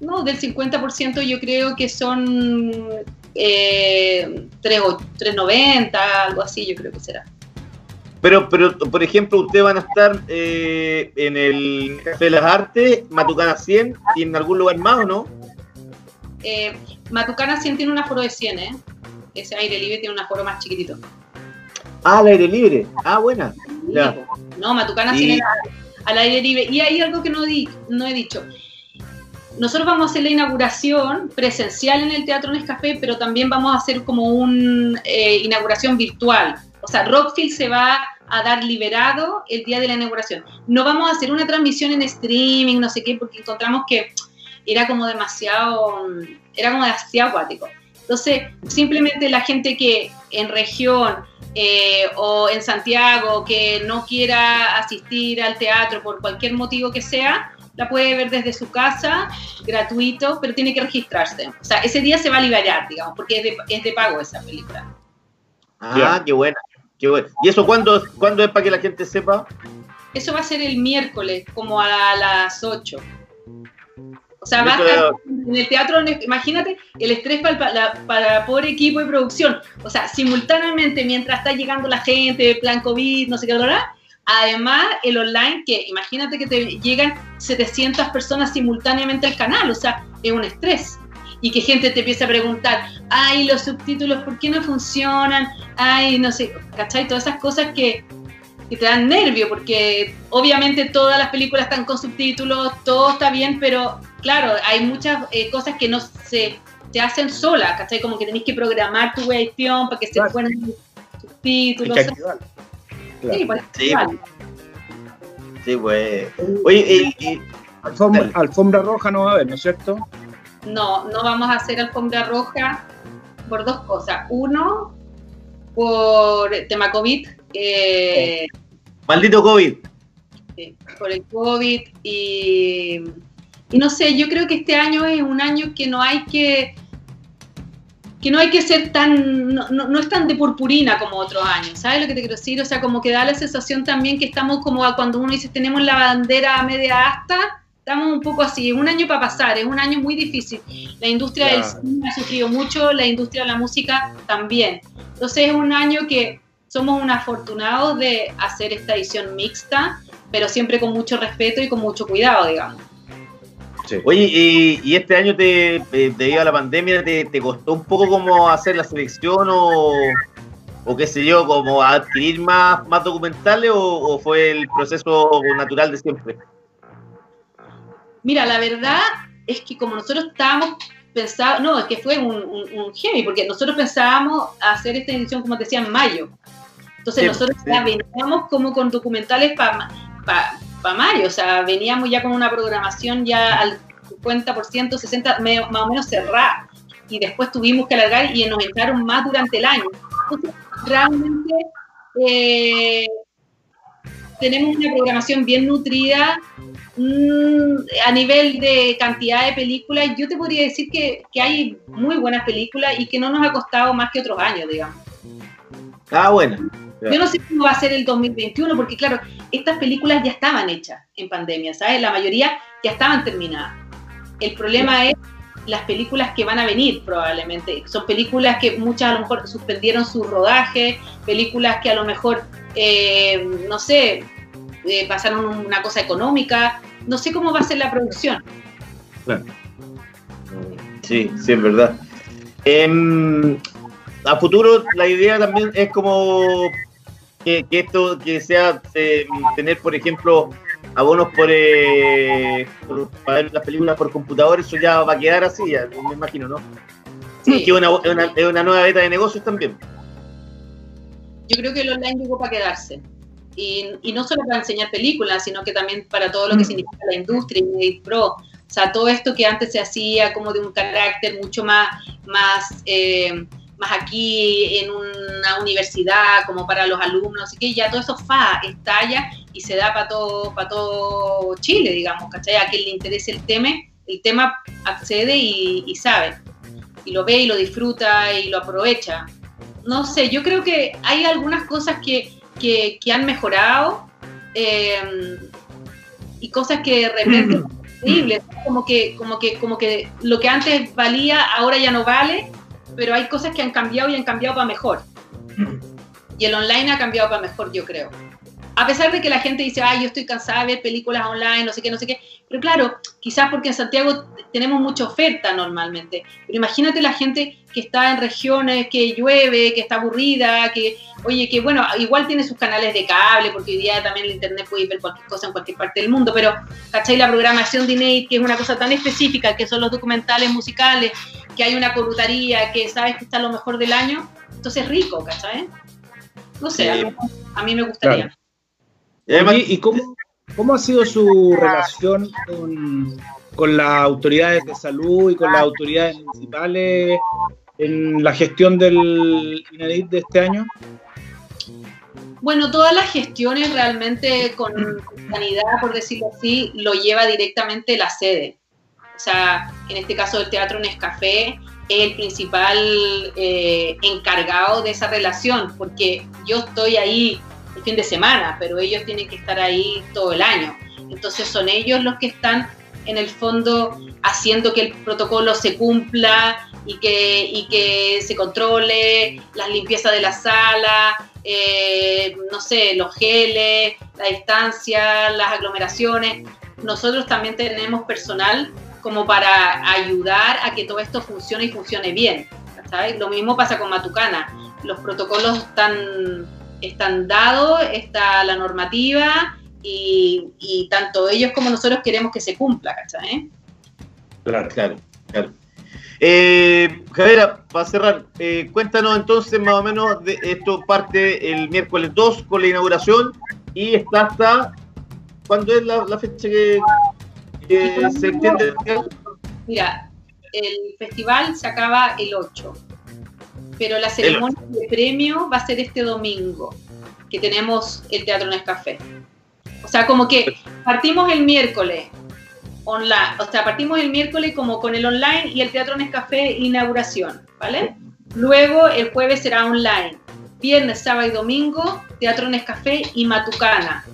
Speaker 4: No, del 50% yo creo que son eh, 3 o- 3.90, algo así, yo creo que será.
Speaker 1: Pero, pero, por ejemplo, ustedes van a estar eh, en el Café de las Artes, Matucana 100, y en algún lugar más, ¿o no?
Speaker 4: Eh, Matucana 100 tiene un aforo de 100, ¿eh? Ese aire libre tiene un aforo más chiquitito.
Speaker 1: Ah, al aire libre. Ah, buena. Ya.
Speaker 4: No, Matucana
Speaker 1: Y-
Speaker 4: tiene al aire libre. Y hay algo que no, di- no he dicho. Nosotros vamos a hacer la inauguración presencial en el Teatro Nescafé, pero también vamos a hacer como una inauguración virtual. O sea, Rockfield se va a dar liberado el día de la inauguración. No vamos a hacer una transmisión en streaming, no sé qué, porque encontramos que era como demasiado, era como demasiado acuático. Entonces, simplemente la gente que en región eh, o en Santiago que no quiera asistir al teatro por cualquier motivo que sea, la puede ver desde su casa, gratuito, pero tiene que registrarse. O sea, ese día se va a liberar, digamos, porque es de, es de pago esa película.
Speaker 1: Ah, qué buena. Qué. ¿Y eso cuándo, cuándo es para que la gente sepa?
Speaker 4: Eso va a ser el miércoles, como a las 8. O sea, va a en el teatro, imagínate el estrés para, la- para pobre equipo de producción. O sea, simultáneamente, mientras está llegando la gente, plan COVID, no sé qué, bla, Además, el online, que imagínate que te llegan 700 personas simultáneamente al canal, o sea, es un estrés. Y que gente te empieza a preguntar, ay, los subtítulos, ¿por qué no funcionan? Ay, no sé, ¿cachai? Todas esas cosas que, que te dan nervio, porque obviamente todas las películas están con subtítulos, todo está bien, pero claro, hay muchas eh, cosas que no se te hacen solas, ¿cachai? Como que tenés que programar tu edición para que se pongan subtítulos.
Speaker 1: Sí, pues. Sí, sí, pues. Oye, y,
Speaker 2: alfombra, alfombra, roja no va a haber, ¿no es cierto?
Speaker 4: No, no vamos a hacer alfombra roja por dos cosas. Uno, por tema COVID. Eh,
Speaker 1: Maldito COVID.
Speaker 4: por el COVID y, y no sé, yo creo que este año es un año que no hay que que no hay que ser tan, no, no, es tan de purpurina como otros años, ¿sabes lo que te quiero decir? O sea, como que da la sensación también que estamos como cuando uno dice tenemos la bandera media asta, estamos un poco así, es un año para pasar, es un año muy difícil. La industria del cine ha sufrido mucho, la industria de la música también. Entonces es un año que somos un afortunados de hacer esta edición mixta, pero siempre con mucho respeto y con mucho cuidado, digamos.
Speaker 1: Oye, y, este año, te, eh, debido a la pandemia, te, costó un poco como hacer la selección o, o qué sé yo, como adquirir más, más documentales o, fue el proceso natural de siempre?
Speaker 4: Mira, la verdad es que como nosotros estábamos pensando, no, es que fue un, un, heavy, porque nosotros pensábamos hacer esta edición, como te decía, en mayo. Entonces nosotros ya veníamos como con documentales para para mayo, o sea, veníamos ya con una programación ya al 50%, 60%, más o menos cerrada, y después tuvimos que alargar y nos entraron más durante el año. Entonces, realmente eh, tenemos una programación bien nutrida mm, a nivel de cantidad de películas. Yo te podría decir que, que hay muy buenas películas y que no nos ha costado más que otros años, digamos.
Speaker 1: Ah, bueno.
Speaker 4: Yo no sé cómo va a ser el 2021, porque claro, estas películas ya estaban hechas en pandemia, ¿sabes? La mayoría ya estaban terminadas. El problema es las películas que van a venir probablemente. Son películas que muchas a lo mejor suspendieron su rodaje, películas que a lo mejor, eh, no sé, eh, pasaron una cosa económica. No sé cómo va a ser la producción.
Speaker 1: Sí, sí, es verdad. Em, a futuro la idea también es como que, esto que sea eh, tener, por ejemplo, abonos por, eh, para ver las películas por computador, eso ya va a quedar así, ya, me imagino, ¿no? Sí. Que es una, una, nueva beta de negocios también.
Speaker 4: Yo creo que el online llegó para quedarse. Y, y, no solo para enseñar películas, sino que también para todo lo que mm. significa la industria y Pro. O sea, todo esto que antes se hacía como de un carácter mucho más, más eh, más aquí en una universidad como para los alumnos, así que ya todo eso fa, estalla y se da para todo, para todo Chile, digamos, ¿cachai? A quien le interese el tema, el tema accede y, sabe, y lo ve y lo disfruta y lo aprovecha. No sé, yo creo que hay algunas cosas que, que, han mejorado em, y cosas que de repente increíbles, como que, como que, como que lo que antes valía ahora ya no vale pero hay cosas que han cambiado y han cambiado para mejor. Y el online ha cambiado para mejor, yo creo. A pesar de que la gente dice, ay, yo estoy cansada de ver películas online, no sé qué, no sé qué. Pero claro, quizás porque en Santiago tenemos mucha oferta normalmente. Pero imagínate la gente que está en regiones que llueve, que está aburrida, que, oye, que bueno, igual tiene sus canales de cable, porque hoy día también el internet puede ver cualquier cosa en cualquier parte del mundo. Pero, ¿cachai? La programación de INEIT, que es una cosa tan específica, que son los documentales musicales, que hay una corrutaría, que sabes que está lo mejor del año. Entonces es rico, ¿cachai? No sé, a, mí me gustaría.
Speaker 2: ¿Y cómo, cómo, ha sido su relación con, con, las autoridades de salud y con las autoridades municipales en la gestión del INEDIT de este año?
Speaker 4: Bueno, todas las gestiones realmente con sanidad, por decirlo así, lo lleva directamente la sede. O sea, en este caso el Teatro Nescafé es el principal eh, encargado de esa relación, porque yo estoy ahí el fin de semana, pero ellos tienen que estar ahí todo el año. Entonces son ellos los que están en el fondo haciendo que el protocolo se cumpla y que, y que se controle la limpieza de la sala, eh, no sé, los geles, la distancia, las aglomeraciones. Nosotros también tenemos personal como para ayudar a que todo esto funcione y funcione bien. ¿sabes? Lo mismo pasa con Matucana. Los protocolos están, están dados, está la normativa y, y tanto ellos como nosotros queremos que se cumpla, ¿cachai?
Speaker 1: Claro, claro, claro. Eh, Javiera, para cerrar, eh, cuéntanos entonces más o menos, de esto parte el miércoles 2 con la inauguración y está hasta, ¿cuándo es la, la fecha que, que se entiende?
Speaker 4: Mira, el festival se acaba el 8, pero la ceremonia de premio va a ser este domingo, que tenemos el Teatro Nescafé. O sea, como que partimos el miércoles, online, o sea, partimos el miércoles como con el online y el Teatro Nescafé inauguración, ¿vale? Luego el jueves será online. Viernes, sábado y domingo, Teatro Nescafé y Matucana.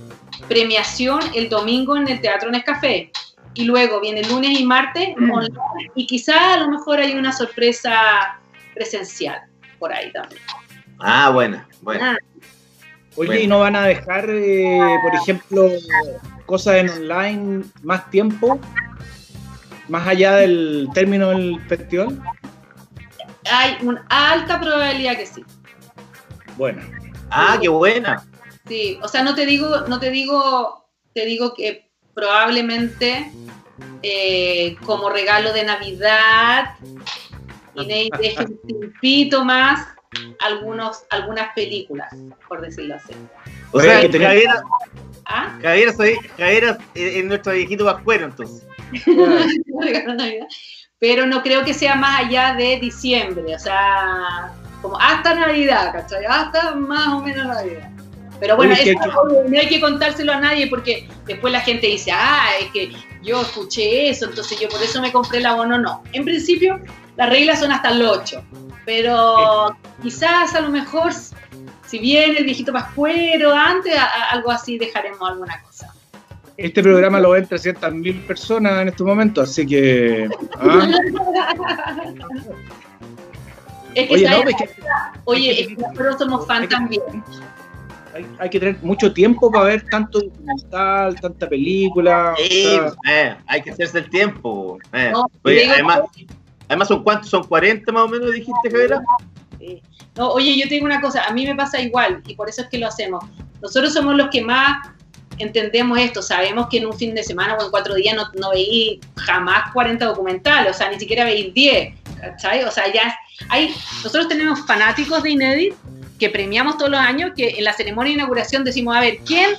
Speaker 4: Premiación el domingo en el Teatro Nescafé. Y luego viene lunes y martes online. Y quizá a lo mejor hay una sorpresa presencial por ahí también.
Speaker 1: Ah, bueno, bueno.
Speaker 4: Ah,
Speaker 2: Oye,
Speaker 1: Bueno.
Speaker 2: ¿y no van a dejar, eh, por ejemplo, cosas en online más tiempo? Más allá del término del festival.
Speaker 4: hay una alta probabilidad que sí.
Speaker 2: Bueno,
Speaker 1: Ah, qué buena.
Speaker 4: Sí, o sea, no te digo, no te digo, te digo que probablemente eh, como regalo de Navidad, Inés deje un tiempito más algunos, algunas películas, por decirlo así.
Speaker 1: O sea,
Speaker 2: que tenés-
Speaker 1: Javiera,
Speaker 4: ¿Ah?
Speaker 1: Javiera, soy- Javiera es es nuestro viejito vascuero, entonces. <laughs>
Speaker 4: Pero no creo que sea más allá de diciembre, o sea, como hasta Navidad, ¿cachai? Hasta más o menos Navidad. Pero bueno, eso no hay que contárselo a nadie porque después la gente dice, ah, es que yo escuché eso, entonces yo por eso me compré el abono. No, en principio las reglas son hasta el 8, pero quizás a lo mejor, si viene el viejito pascuero antes, a- a- algo así dejaremos alguna cosa.
Speaker 2: este programa lo ven 300.000 personas en este momento, así que. ah, <laughs>
Speaker 4: Es que,
Speaker 2: Oye,
Speaker 4: ¿sabes?
Speaker 2: no, es que
Speaker 4: Oye, es que nosotros somos fan también.
Speaker 2: hay, hay que tener mucho tiempo para ver tanto documental, tanta película.
Speaker 1: Sí,
Speaker 2: o sea,
Speaker 1: eh, hay que hacerse el tiempo. eh.
Speaker 4: No,
Speaker 1: Oye, además, además, ¿son cuántos? ¿Son 40 más o menos, dijiste, Javiera?
Speaker 4: No, oye, yo te digo una cosa, a mí me pasa igual y por eso es que lo hacemos. Nosotros somos los que más entendemos esto, sabemos que en un fin de semana o en cuatro días no, no veí jamás 40 documentales, o sea, ni siquiera veí 10, ¿cachai? O sea, ya hay, nosotros tenemos fanáticos de Inédit que premiamos todos los años, que en la ceremonia de inauguración decimos, a ver, ¿quién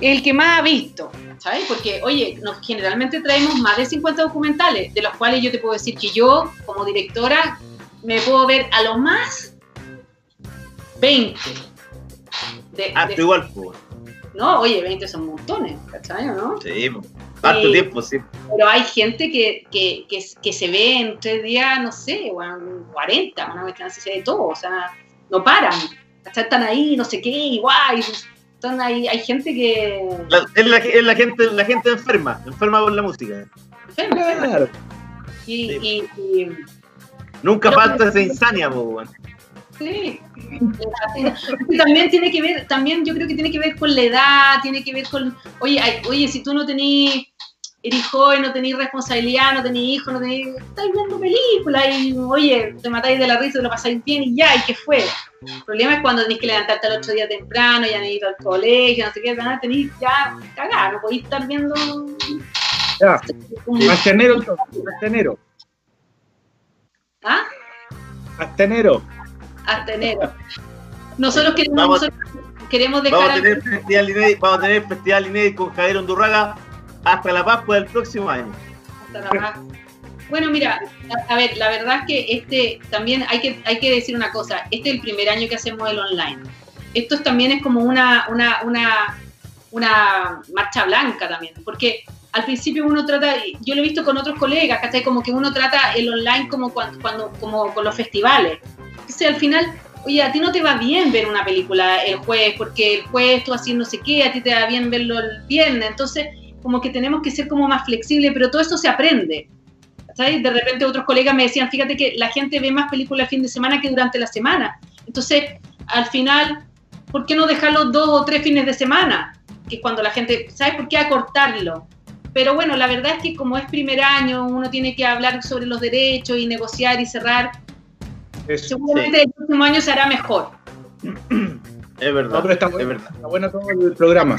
Speaker 4: el que más ha visto? ¿Sabes? Porque, oye, nos generalmente traemos más de 50 documentales, de los cuales yo te puedo decir que yo, como directora, me puedo ver a lo más 20. De,
Speaker 1: Ah,
Speaker 4: de-
Speaker 1: igual, pues.
Speaker 4: no, oye, 20 son montones, ¿cachai? ¿no?
Speaker 1: Sí, harto
Speaker 4: Sí.
Speaker 1: tiempo, sí.
Speaker 4: Pero hay gente que, que, que, que se ve en tres días, no sé, bueno, 40, una se de todo, o sea, no paran, ¿cachai? Están ahí, no sé qué, igual, están ahí, hay gente que...
Speaker 1: La- es, la, es la gente, la gente enferma, enferma con la música.
Speaker 4: enferma,
Speaker 2: claro.
Speaker 4: y, y, y-
Speaker 1: Nunca
Speaker 4: No,
Speaker 1: falta esa insania, po, weón.
Speaker 4: Sí. Y también tiene que ver, también yo creo que tiene que ver con la edad, tiene que ver con, oye, ay, oye, si tú no tenés, eres joven, no tenés responsabilidad, no tenés hijos, no tenés, estáis viendo películas y, oye, te matáis de la risa, te lo pasáis bien y ya, y que fue. El problema es cuando tenés que levantarte al otro día temprano, ya no ir al colegio, no sé qué, ya tenés ya cagada, no podéis estar viendo
Speaker 2: Ya,
Speaker 4: un-
Speaker 2: hasta enero entonces, hasta enero.
Speaker 4: ¿Ah?
Speaker 2: Hasta enero.
Speaker 4: Hasta enero. Nosotros queremos,
Speaker 1: Vamos-
Speaker 4: nosotros queremos dejar
Speaker 1: Vamos a
Speaker 4: al-
Speaker 1: tener festival inédito, vamos a tener festival inédito con Javier Undurraga hasta la Pascua del próximo año.
Speaker 4: Hasta la raja. Bueno, mira, a, ver, la verdad es que este también hay que, hay que decir una cosa, este es el primer año que hacemos el online. Esto también es como una, una, una, una marcha blanca también, porque al principio uno trata, yo lo he visto con otros colegas, ¿cachai? Como que uno trata el online como cuando, cuando como con los festivales. Entonces al final, oye, a ti no te va bien ver una película el jueves, porque el jueves tú haciendo no sé qué, a ti te va bien verlo el viernes, entonces como que tenemos que ser como más flexibles, pero todo esto se aprende. ¿sabes? De repente otros colegas me decían, fíjate que la gente ve más películas el fin de semana que durante la semana. Entonces, al final, ¿por qué no dejarlo dos o tres fines de semana? Que es cuando la gente, ¿sabes por qué acortarlo? Pero bueno, la verdad es que como es primer año, uno tiene que hablar sobre los derechos y negociar y cerrar. Seguramente el próximo año se hará mejor.
Speaker 1: Es verdad.
Speaker 2: No, está, bueno,
Speaker 1: es verdad.
Speaker 2: está bueno todo el programa.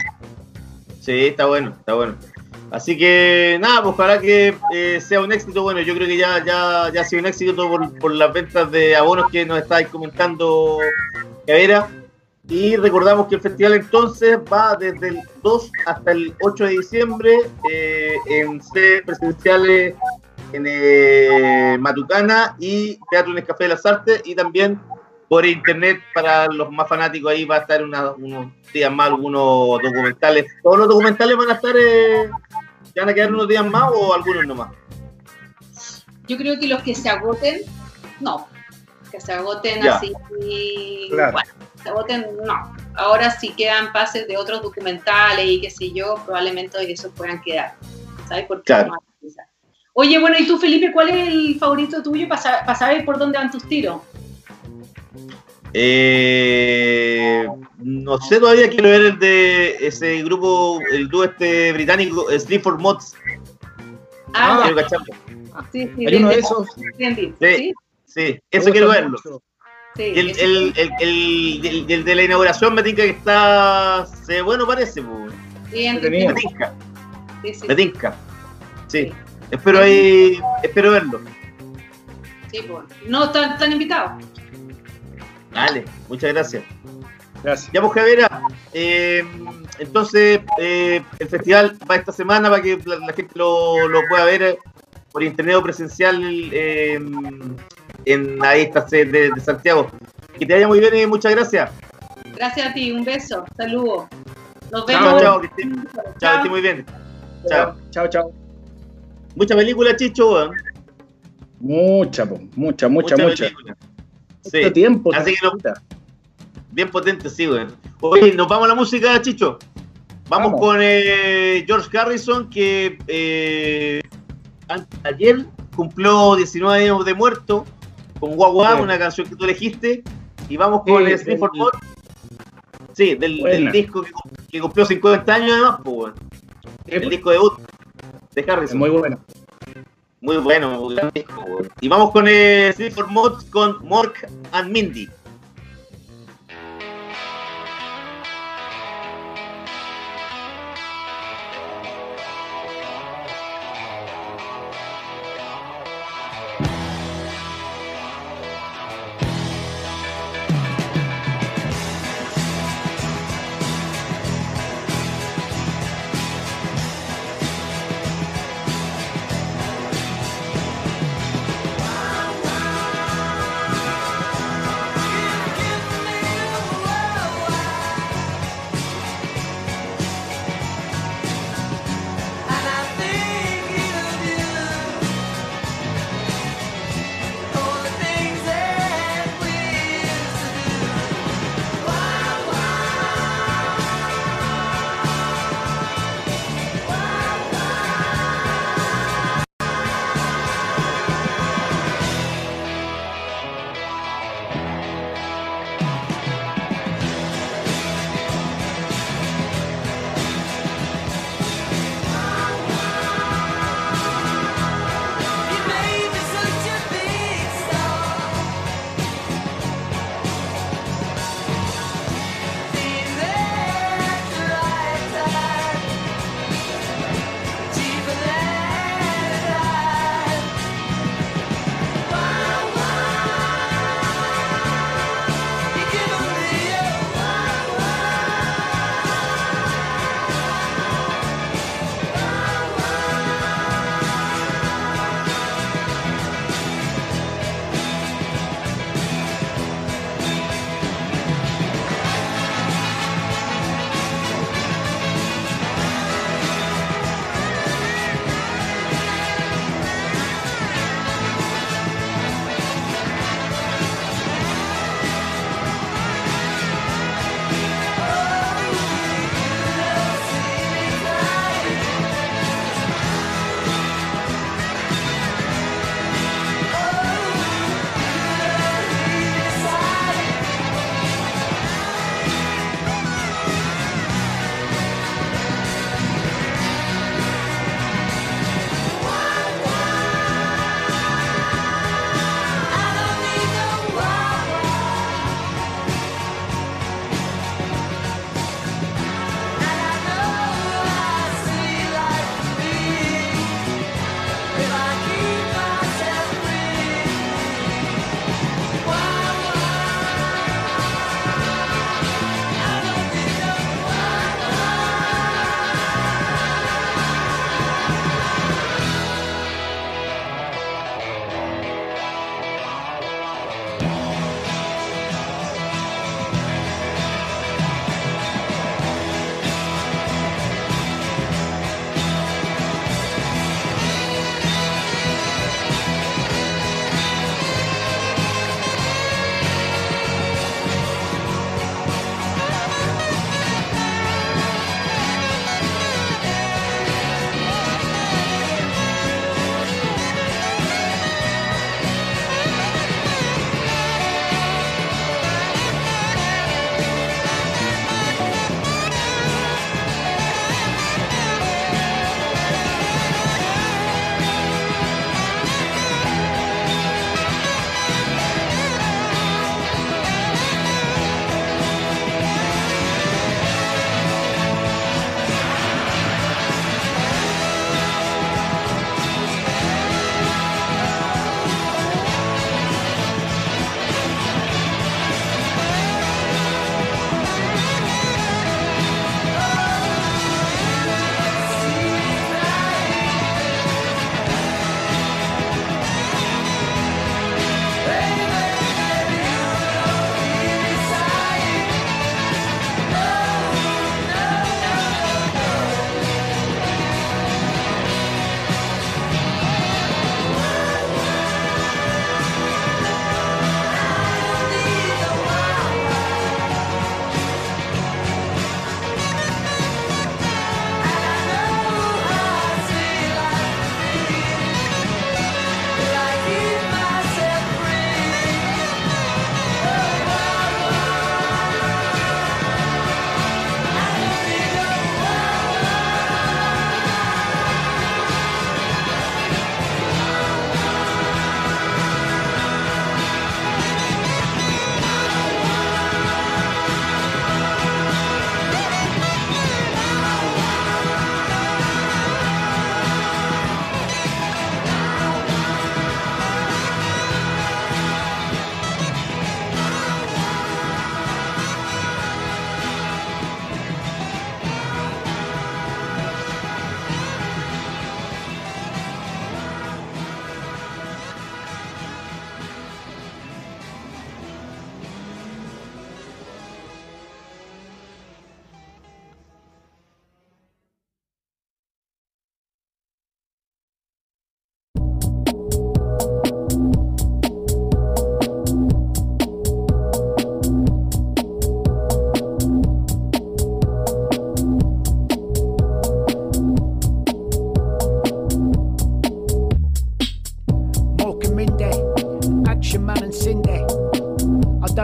Speaker 1: Sí, está bueno, está bueno. Así que nada, pues ojalá que eh, sea un éxito. Bueno, yo creo que ya, ya, ya ha sido un éxito por, por las ventas de abonos que nos estáis comentando, Javera. Y recordamos que el festival entonces va desde el 2 hasta el 8 de diciembre eh, en sedes presenciales en eh, Matucana y Teatro en el Café de las Artes y también por internet para los más fanáticos ahí va a estar una, unos días más algunos documentales. ¿Todos los documentales van a estar, eh, van a quedar unos días más o algunos nomás?
Speaker 4: Yo creo que los que se agoten, no. Que se agoten
Speaker 1: Ya.
Speaker 4: así.
Speaker 2: Claro.
Speaker 4: Bueno, se agoten, no. Ahora si quedan pases de otros documentales y qué sé yo, probablemente esos puedan quedar. ¿Sabes?
Speaker 1: Claro.
Speaker 4: vamos a analizar. Oye, bueno, ¿y tú, Felipe, cuál es el favorito tuyo para saber por dónde van tus tiros?
Speaker 1: Eh, no sé todavía, quiero ver el de ese grupo, el dúo este británico, Sleep for Mods.
Speaker 4: Ah,
Speaker 1: Quiero cacharlo.
Speaker 4: sí, sí.
Speaker 2: Hay uno de esos.
Speaker 4: ¿sí?
Speaker 1: Sí, eso quiero verlo.
Speaker 4: Sí,
Speaker 1: el, el, el, el- el- el de la inauguración me tinca que está. Se, bueno, parece, pues.
Speaker 4: bien,
Speaker 2: entretenido.
Speaker 1: Me tinca,
Speaker 4: sí, sí,
Speaker 1: me tinca. Sí, espero ahí, espero verlo.
Speaker 4: sí, pues. No, están, están invitados.
Speaker 1: Vale, muchas gracias.
Speaker 2: Gracias.
Speaker 1: Ya, pues, Javera, eh, entonces eh, el festival va esta semana para que la, la gente lo, lo pueda ver eh, por internet o presencial eh, en ahí esta sede de, de Santiago. Que te vaya muy bien y muchas gracias.
Speaker 4: Gracias a ti, un beso, saludos. Nos
Speaker 1: Chao,
Speaker 4: vemos.
Speaker 1: chao, que estés chao, que estés muy bien. Chao.
Speaker 2: Chao, chao.
Speaker 1: Mucha película, Chicho.
Speaker 2: Mucha, po, mucha, mucha, mucha.
Speaker 1: Sí,
Speaker 2: tiempo.
Speaker 1: Así que no- bien potente, sí, weón. Oye, nos vamos a la música, Chicho. Vamos,
Speaker 2: Vamos.
Speaker 1: con eh, George Harrison, que eh, ayer cumplió 19 años de muerto, con Guagua,
Speaker 2: Sí.
Speaker 1: una canción que tú elegiste. Y vamos con
Speaker 2: Sí,
Speaker 1: eh, Sleep for More. Sí, del, disco que, que cumplió 50 años además, pues. El disco debut de
Speaker 2: Es
Speaker 1: Harrison.
Speaker 2: muy bueno.
Speaker 1: Muy bueno, gran disco. Y vamos con eh, Sleep for Mod con Mork and Mindy.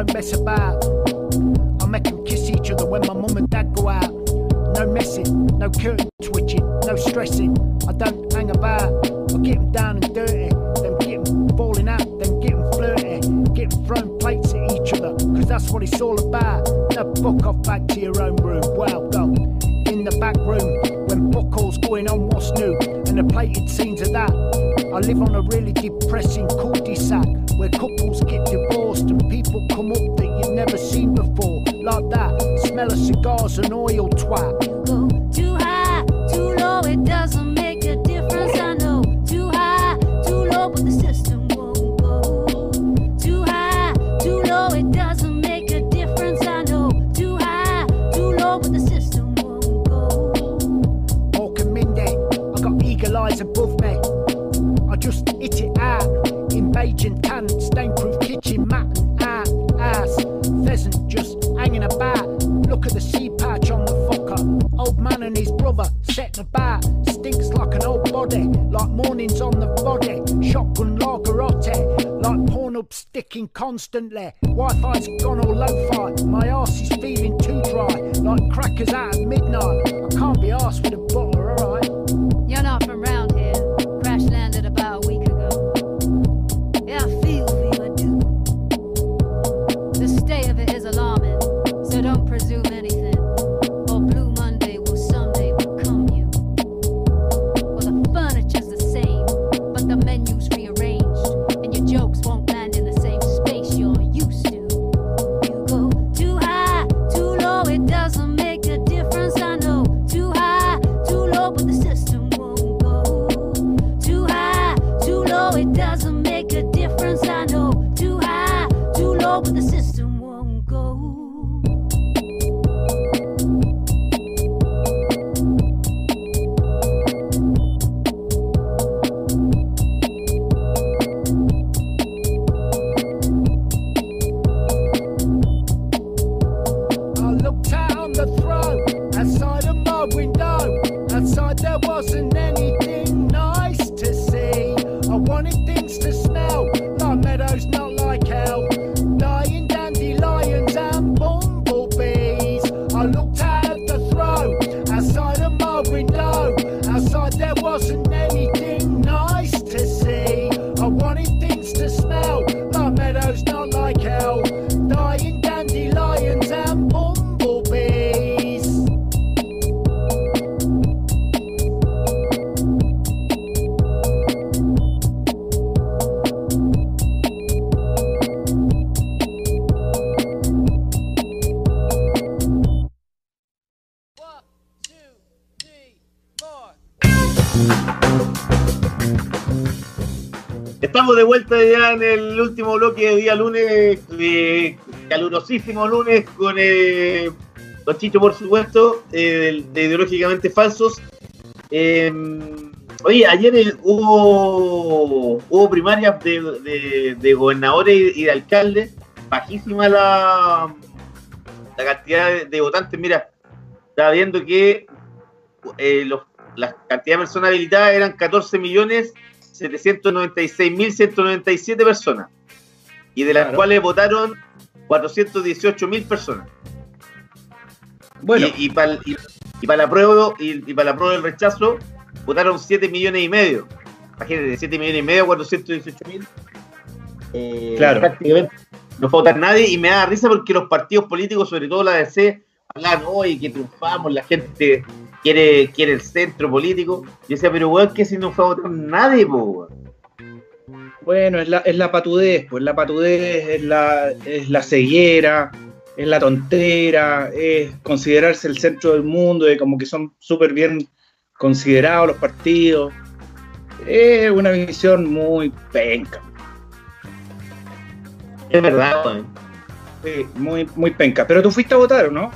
Speaker 5: Don't mess about. I make them kiss each other when my mum and dad go out. No messing, no curtain twitching, no stressing. I don't hang about. I get them down and dirty, then get them falling out, then get them flirty, get them throwing plates at each other, cause that's what it's all about. Now fuck off back to your own room, well done. In the back room, when buckles going on what's new, and the plated scenes of that. I live on a really depressing cul-de-sac where couples get divorced and people come up that you've never seen before. Like that, smell of cigars and oil twat. Sticking constantly. Wi-Fi's gone all lo-fi. My arse is feeling too dry, like crackers out at midnight. I can't be arsed with a butter,
Speaker 1: vuelta ya en el último bloque de día lunes, eh, calurosísimo lunes, con eh, Don Chicho, por supuesto, eh, de Ideológicamente Falsos. Eh, oye, ayer eh, hubo, hubo primarias de, gobernadores y de alcaldes, bajísima la, la cantidad de, de votantes. Mira, estaba viendo que eh, los- la cantidad de personas habilitadas eran 14 millones 796.197 personas y de las
Speaker 2: Claro.
Speaker 1: cuales votaron 418.000 personas.
Speaker 2: Bueno,
Speaker 1: Y, para la prueba y, y para la prueba del rechazo votaron 7 millones y medio. Imagínate, 7 millones y medio, 418.000. Eh,
Speaker 2: Claro.
Speaker 1: Prácticamente no fue a votar nadie y me da risa porque los partidos políticos, sobre todo la DC, hablan hoy que triunfamos, la gente quiere, quiere el centro político. Yo decía, pero weón, que si no fue a votar nadie, po,
Speaker 2: bueno, es la, es la patudez, pues la patudez es la, es la ceguera, es la tontera, es considerarse el centro del mundo, de como que son súper bien considerados los partidos. Es una visión muy penca,
Speaker 1: Es verdad, weón.
Speaker 2: sí, muy, muy penca. Pero tú fuiste a votar, ¿o no?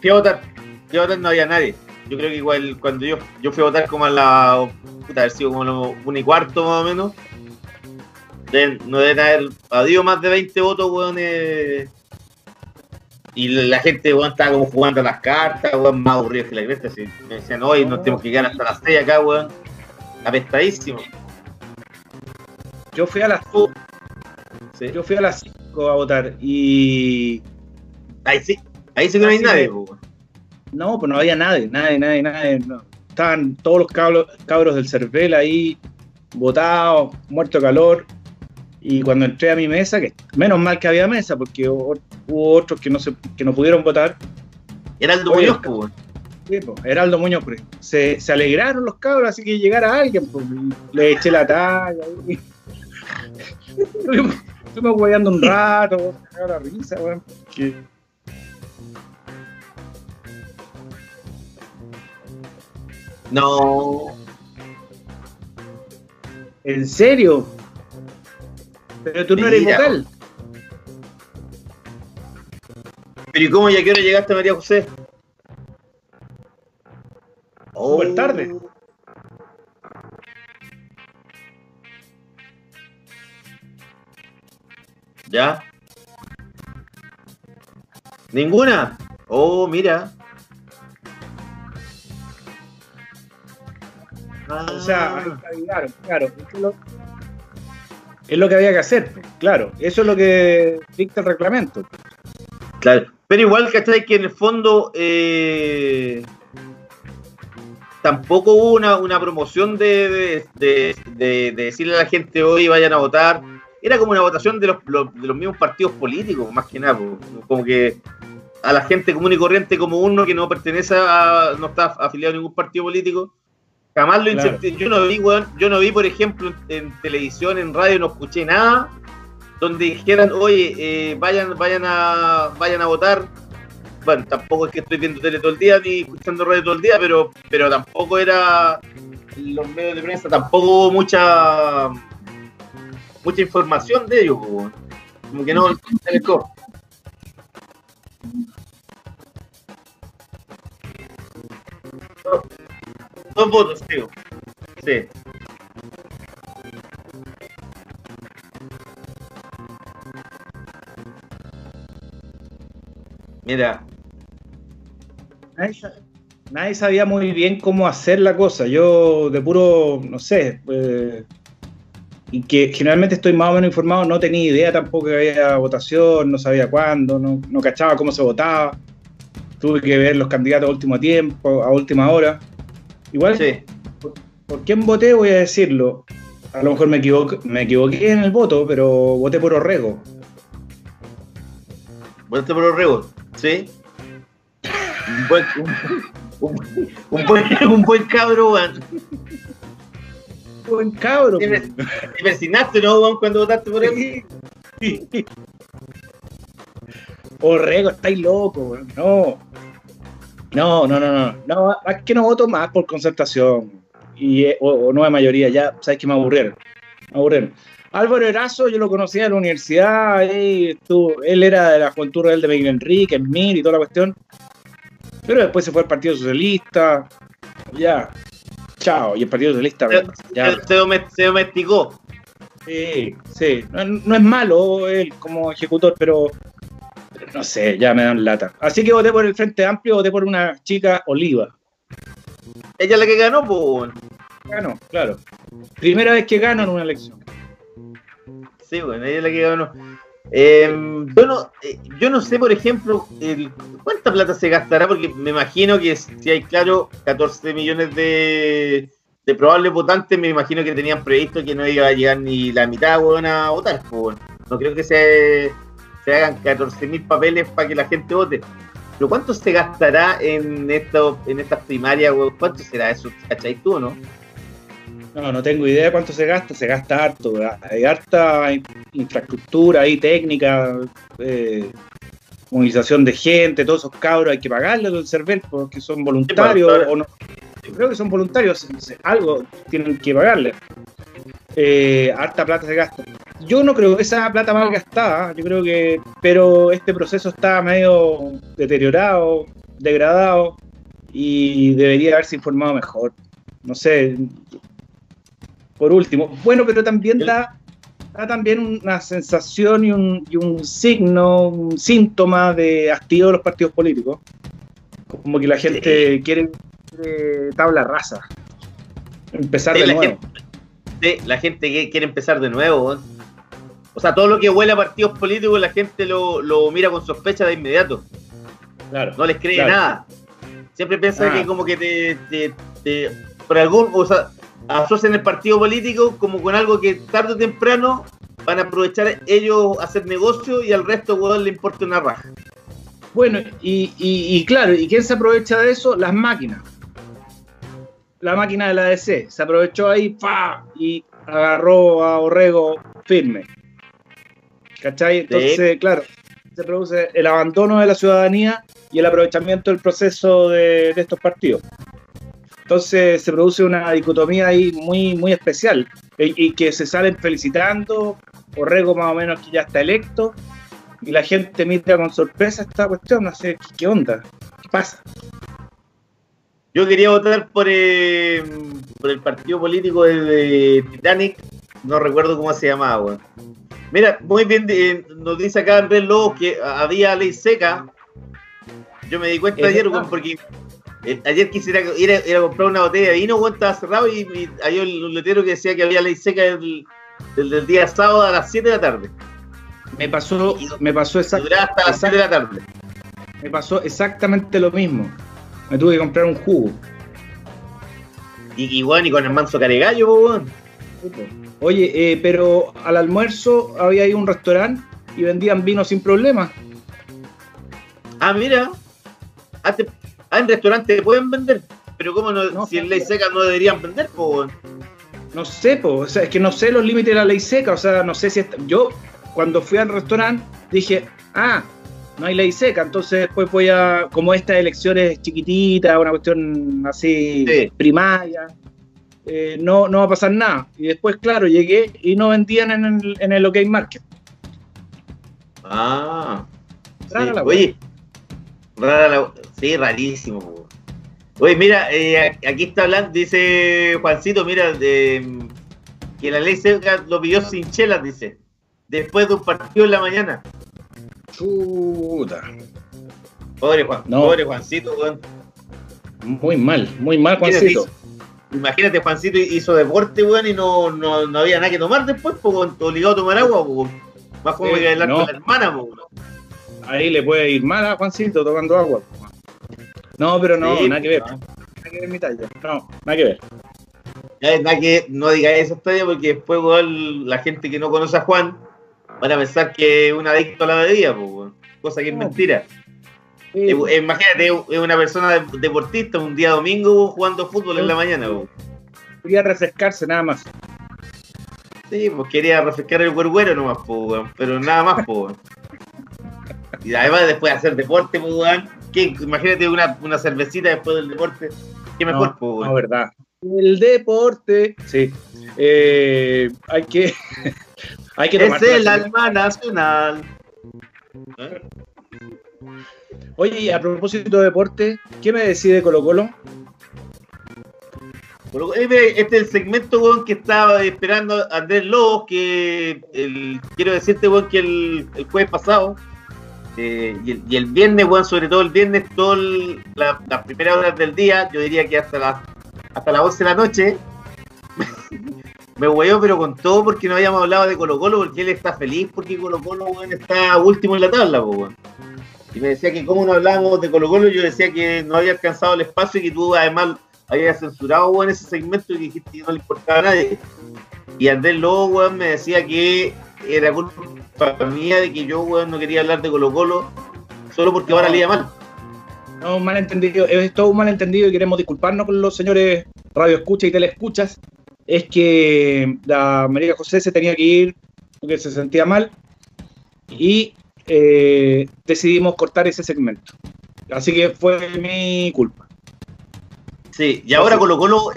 Speaker 1: Fui a votar. Fui a votar, no había nadie. Yo creo que igual cuando yo, yo fui a votar como a la. Puta, haber sido como los una y cuarto más o menos. No deben haber habido más de 20 votos, weón. eh, Y la gente, weón, estaba como jugando a las cartas, weón, más aburrido que la cresta. así. Me decían, hoy nos tenemos que quedar hasta las 6 acá, weón. Apestadísimo.
Speaker 2: Yo fui a las
Speaker 1: Sí.
Speaker 2: Yo fui a las a votar y.
Speaker 1: Ahí sí, ahí sí que no hay nadie, weón.
Speaker 2: No, pues no había nadie, nadie, nadie, nadie. no. Estaban todos los cabros, cabros del CERVEL ahí, botados, muerto de calor. Y cuando entré a mi mesa, que menos mal que había mesa, porque hubo, otros que no, se, que no pudieron votar.
Speaker 1: Heraldo
Speaker 2: Oye,
Speaker 1: Muñoz, weón.
Speaker 2: Sí, po, Heraldo Muñoz, pues, se, se alegraron los cabros, así que llegara alguien, pues, le eché la talla. y- <laughs> Estuvimos hueveando un rato, la risa, weón. que-
Speaker 1: No,
Speaker 2: ¿En serio? Pero tú no eres
Speaker 1: Mira,
Speaker 2: vocal.
Speaker 1: pero ¿y cómo ya que hora llegaste, María José?
Speaker 2: Súper tarde.
Speaker 1: ¿Ya? ¿Ninguna? Oh, mira.
Speaker 2: O sea,
Speaker 1: Ah,
Speaker 2: ahí- claro, claro. Es lo, es lo que había que hacer, claro. Eso es lo que dicta el reglamento.
Speaker 1: claro. Pero igual, ¿cachai? Que en el fondo eh, tampoco hubo una, una promoción de, de, de- de- de decirle a la gente hoy vayan a votar. Era como una votación de los, los- de los mismos partidos políticos, más que nada. Como que a la gente común y corriente como uno que no pertenece a, no está afiliado a ningún partido político, jamás lo
Speaker 2: Claro.
Speaker 1: Yo no vi, weón, yo no vi, por ejemplo, en, televisión, en radio, no escuché nada donde dijeran, oye, eh, vayan, vayan a, vayan a votar. Bueno, tampoco es que estoy viendo tele todo el día ni escuchando radio todo el día, pero, pero tampoco era los medios de prensa, tampoco hubo mucha mucha información de ellos, como que no se Dos votos, tío. Sí. Mira,
Speaker 2: nadie sabía muy bien cómo hacer la cosa. Yo, de puro, no sé, eh, y que generalmente estoy más o menos informado, no tenía idea tampoco que había votación, no sabía cuándo, no, no cachaba cómo se votaba. Tuve que ver los candidatos a último tiempo, a última hora. Igual,
Speaker 1: sí.
Speaker 2: ¿por quién voté? Voy a decirlo. A lo mejor me equivoqué, me equivoqué en el voto, pero voté por Orrego.
Speaker 1: Votaste por los rebos, ¿sí? Un buen, un, un- un buen, un buen cabro, weón.
Speaker 2: Buen cabro.
Speaker 1: Te
Speaker 2: pues.
Speaker 1: te persinaste, ¿no, weón, cuando votaste por él?
Speaker 2: Orrego, estáis locos, weón. No. No, no, no, no. No, es que no voto más por concertación. Y, eh, o, o nueva mayoría, ya, sabes que me aburrieron. Me aburrieron. Álvaro Erazo, yo lo conocía en la universidad, él era de la Juventud Rebelde de Miguel Enrique, en MIR y toda la cuestión. Pero después se fue al Partido Socialista. Ya. Chao. Y el Partido Socialista.
Speaker 1: Se,
Speaker 2: ya.
Speaker 1: se- se domes- se domesticó.
Speaker 2: Sí, sí. No, no es malo él como ejecutor, pero no sé, ya me dan lata. Así que voté por el Frente Amplio, voté por una chica Oliva.
Speaker 1: Ella es la que ganó, pues.
Speaker 2: Ganó, claro. Primera vez que gano en una elección.
Speaker 1: Sí, bueno, ella es la que ganó. Eh, yo, no, eh, yo no sé, por ejemplo, el- cuánta plata se gastará, porque me imagino que si hay, claro, 14 millones de, de probables votantes, me imagino que tenían previsto que no iba a llegar ni la mitad weón, a votar. pues. No creo que se, se hagan 14 mil papeles para que la gente vote. Pero ¿cuánto se gastará en, esto, en estas primarias? weón? ¿Cuánto será eso? ¿Cachai tú no?
Speaker 2: No, no tengo idea de cuánto se gasta, se gasta harto. Hay harta in- infraestructura ahí, técnica, eh, movilización de gente, todos esos cabros, hay que pagarles al CERVEL porque son voluntarios
Speaker 1: claro.
Speaker 2: o no. Yo creo que son voluntarios, algo tienen que pagarle. Eh, harta plata se gasta. Yo no creo que esa plata mal gastada, yo creo que, pero este proceso está medio deteriorado, degradado y debería haberse informado mejor. No sé, por último. Bueno, pero también da, da también una sensación y un, y un signo, un síntoma de hastío de los partidos políticos. Como que la gente quiere, quiere tabla rasa. Empezar
Speaker 1: Sí,
Speaker 2: de nuevo.
Speaker 1: gente- la gente que quiere empezar de nuevo. O sea, todo lo que huele a partidos políticos la gente lo, lo mira con sospecha de inmediato.
Speaker 2: Claro.
Speaker 1: No les cree
Speaker 2: Claro.
Speaker 1: nada. Siempre piensan
Speaker 2: Ah.
Speaker 1: que como que te, te- te- por algún, o sea, asocian el partido político como con algo que tarde o temprano van a aprovechar ellos a hacer negocio y al resto, weón, le importa una raja.
Speaker 2: Bueno, y, y- y claro, ¿y quién se aprovecha de eso? Las máquinas. La máquina de la DC. Se aprovechó ahí, ¡pa! Y agarró a Orrego firme. ¿Cachai? Entonces, claro, se produce el abandono de la ciudadanía y el aprovechamiento del proceso de, de estos partidos. Entonces se produce una dicotomía ahí muy, muy especial y, y que se salen felicitando, Orrego más o menos que ya está electo, y la gente mira con sorpresa esta cuestión, no sé, ¿qué, qué onda? ¿Qué pasa?
Speaker 1: Yo quería votar por, eh, por el partido político de, de Titanic, no recuerdo cómo se llamaba, weón. Mira, muy bien, eh, nos dice acá Andrés Lobos que había ley seca. Yo me di cuenta ayer, weón, porque eh, ayer quisiera ir a, ir a comprar una botella de vino, weón, estaba cerrado y, y había un letrero que decía que había ley seca del, del- del día sábado a las 7 de la tarde.
Speaker 2: Me pasó, me pasó
Speaker 1: hasta las 7 de la tarde.
Speaker 2: me pasó exactamente lo mismo. Me tuve que comprar un jugo.
Speaker 1: Y, y con el manso caregallo, weón.
Speaker 2: Oye, eh, pero al almuerzo había ahí un restaurante y vendían vino sin problema.
Speaker 1: Ah, mira. Ah, ah, en restaurantes pueden vender. Pero cómo no,
Speaker 2: No,
Speaker 1: si en ley seca no deberían vender, pues.
Speaker 2: No sé, po, o sea, es que no sé los límites de la ley seca, o sea, no sé si est- yo cuando fui al restaurante dije, ah, no hay ley seca, entonces después voy a, como estas elecciones chiquititas, una cuestión así
Speaker 1: Sí.
Speaker 2: primaria, eh, no, no va a pasar nada. Y después, claro, llegué y no vendían en el, en el OK Market.
Speaker 1: Ah. sí.
Speaker 2: Rara la
Speaker 1: Oye, rara la Sí, rarísimo. Oye, mira, eh, aquí está hablando, dice Juancito, mira, de, que la ley seca lo pidió sin chelas, dice. Después de un partido en la mañana.
Speaker 2: Chuta.
Speaker 1: Pobre Juan,
Speaker 2: No.
Speaker 1: pobre Juancito, weón.
Speaker 2: Muy mal, muy mal, Juancito.
Speaker 1: Imagínate, Juancito hizo deporte, weón, y no, no, no había nada que tomar después, pues, obligado a tomar agua, pues. Más como que hablar
Speaker 2: no.
Speaker 1: con la hermana, pues.
Speaker 2: Ahí le puede ir mal a Juancito tomando agua. No, pero no,
Speaker 1: Sí,
Speaker 2: nada que ver.
Speaker 1: no.
Speaker 2: Nada que ver mi talla. No, nada que ver.
Speaker 1: Ya nada que no diga esa historia porque después, weón, la gente que no conoce a Juan van a pensar que es un adicto a la bebida, pues, cosa que es
Speaker 2: No.
Speaker 1: mentira.
Speaker 2: Sí.
Speaker 1: Eh, eh, imagínate, es una persona de- deportista, un día domingo jugando fútbol en la mañana. weón.
Speaker 2: Quería refrescarse nada más.
Speaker 1: Sí, pues quería refrescar el huerguero nomás, weón, pero nada más, weón. Y además después de hacer deporte, weón, ¿qué? imagínate una, una cervecita después del deporte, qué mejor,
Speaker 2: no,
Speaker 1: pues, weón.
Speaker 2: no, verdad. El deporte, sí. Eh, hay que, <laughs> hay que
Speaker 1: es el alma nacional. ¿Eh?
Speaker 2: Oye, a propósito de deporte, ¿qué me decide Colo Colo?
Speaker 1: Eh, Este es el segmento, weón, que estaba esperando Andrés Lobos, que el- quiero decirte, weón, que el, el jueves pasado eh, y, el, y el viernes, weón, sobre todo el viernes, todas la, las primeras horas del día, yo diría que hasta las hasta las 11 de la noche, <laughs> me hueó, pero con todo porque no habíamos hablado de Colo Colo, porque él está feliz porque Colo Colo, weón, está último en la tabla, weón. Y me decía que como no hablábamos de Colo Colo, yo decía que no había alcanzado el espacio y que tú además habías censurado, weón, ese segmento y que dijiste que no le importaba a nadie. Y Andrés Lobo, weón, me decía que era culpa mía de que yo, weón, no quería hablar de Colo Colo solo porque ahora leía mal.
Speaker 2: No, un malentendido, es todo un malentendido y queremos disculparnos con los señores radio escucha y teleescuchas. Es que la María José se tenía que ir porque se sentía mal y eh, decidimos cortar ese segmento. Así que fue mi culpa.
Speaker 1: Sí, y ahora Colo Colo,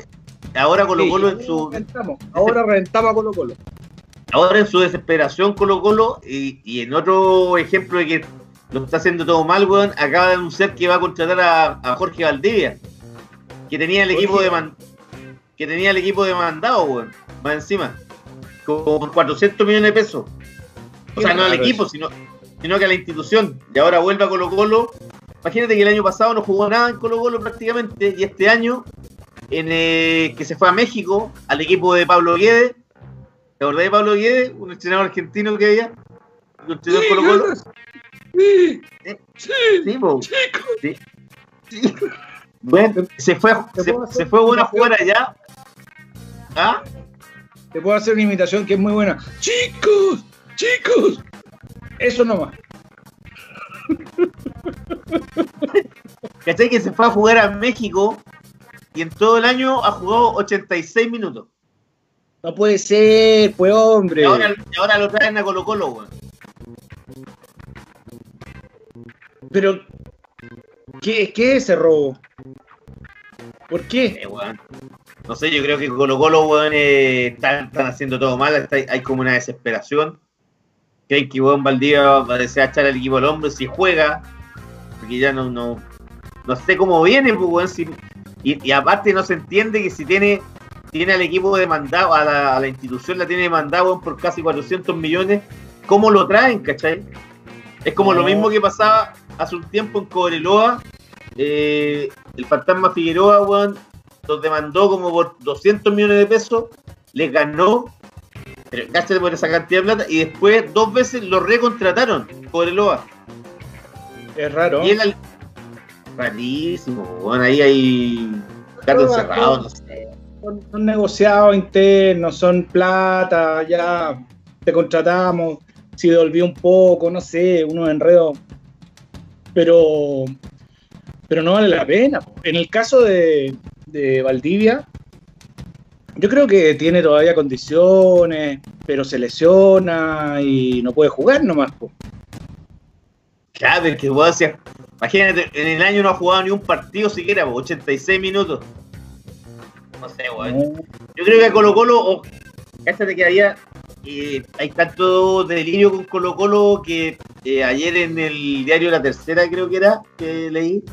Speaker 1: ahora Colo
Speaker 2: Sí,
Speaker 1: Colo en su,
Speaker 2: reventamos. Ahora reventamos a Colo Colo.
Speaker 1: ahora en su desesperación Colo Colo y, y en otro ejemplo de que lo está haciendo todo mal, weón, acaba de anunciar que va a contratar a, a Jorge Valdivia, que tenía el equipo de man- que tenía el equipo demandado, weón, más encima, con 400 millones de pesos. O sea, no al equipo, sino, sino que a la institución. Y ahora vuelve a Colo Colo. Imagínate que el año pasado no jugó nada en Colo Colo prácticamente, y este año, en, eh, que se fue a México, al equipo de Pablo Guedes, ¿Te acordás de Pablo Guedes, un entrenador argentino que había? Un entrenador Colo Colo.
Speaker 2: Sí,
Speaker 1: ¿Eh?
Speaker 2: sí,
Speaker 1: Sí, po.
Speaker 2: chicos.
Speaker 1: Sí. Sí. <laughs> Bueno, se fue, a-
Speaker 2: ¿Te
Speaker 1: se, se fue bueno a jugar allá. ¿Ah?
Speaker 2: Te puedo hacer una imitación que es muy buena. Chicos, chicos. Eso nomás.
Speaker 1: ¿Cachai? Que se fue a jugar a México y en todo el año ha jugado 86 minutos.
Speaker 2: No puede ser, pues
Speaker 1: Y
Speaker 2: hombre.
Speaker 1: ahora, y ahora lo traen a Colo Colo, weón.
Speaker 2: Pero, ¿qué, ¿qué es ese robo? ¿Por qué?
Speaker 1: Eh. No sé, yo creo que Colo Colo, weón, eh, están, están haciendo todo mal. está- hay como una desesperación. Creen que, weón, Valdivia va a desear echar al equipo al hombro si juega. Porque ya no, no, no sé cómo viene, pues, weón. si- y, y aparte no se entiende que si tiene, tiene al equipo demandado, a la, a la institución la tiene demandado, weón, por casi 400 millones, ¿cómo lo traen, cachai? Es como lo mismo que pasaba hace un tiempo en Cobreloa. eh, el fantasma Figueroa, weón, los demandó como por 200 millones de pesos, les ganó, pero cállate por esa cantidad de plata, y después dos veces lo recontrataron, Cobreloa.
Speaker 2: Es raro.
Speaker 1: Y él. Rarísimo, bueno, ahí hay gato encerrado, no sé.
Speaker 2: Son, son negociados internos, son plata, ya te contratamos, si devolví un poco, no sé, unos enredos. Pero, pero no vale la pena. En el caso de, de Valdivia, yo creo que tiene todavía condiciones, pero se lesiona y no puede jugar nomás. po.
Speaker 1: Claro, es que weón, si- imagínate, en el año no ha jugado ni un partido siquiera, po, 86 minutos. No sé, weón.
Speaker 2: No.
Speaker 1: Yo creo que a Colo Colo, oh, cállate que había, eh, hay tanto delirio con Colo Colo que eh, ayer en el diario La Tercera creo que era, que leí,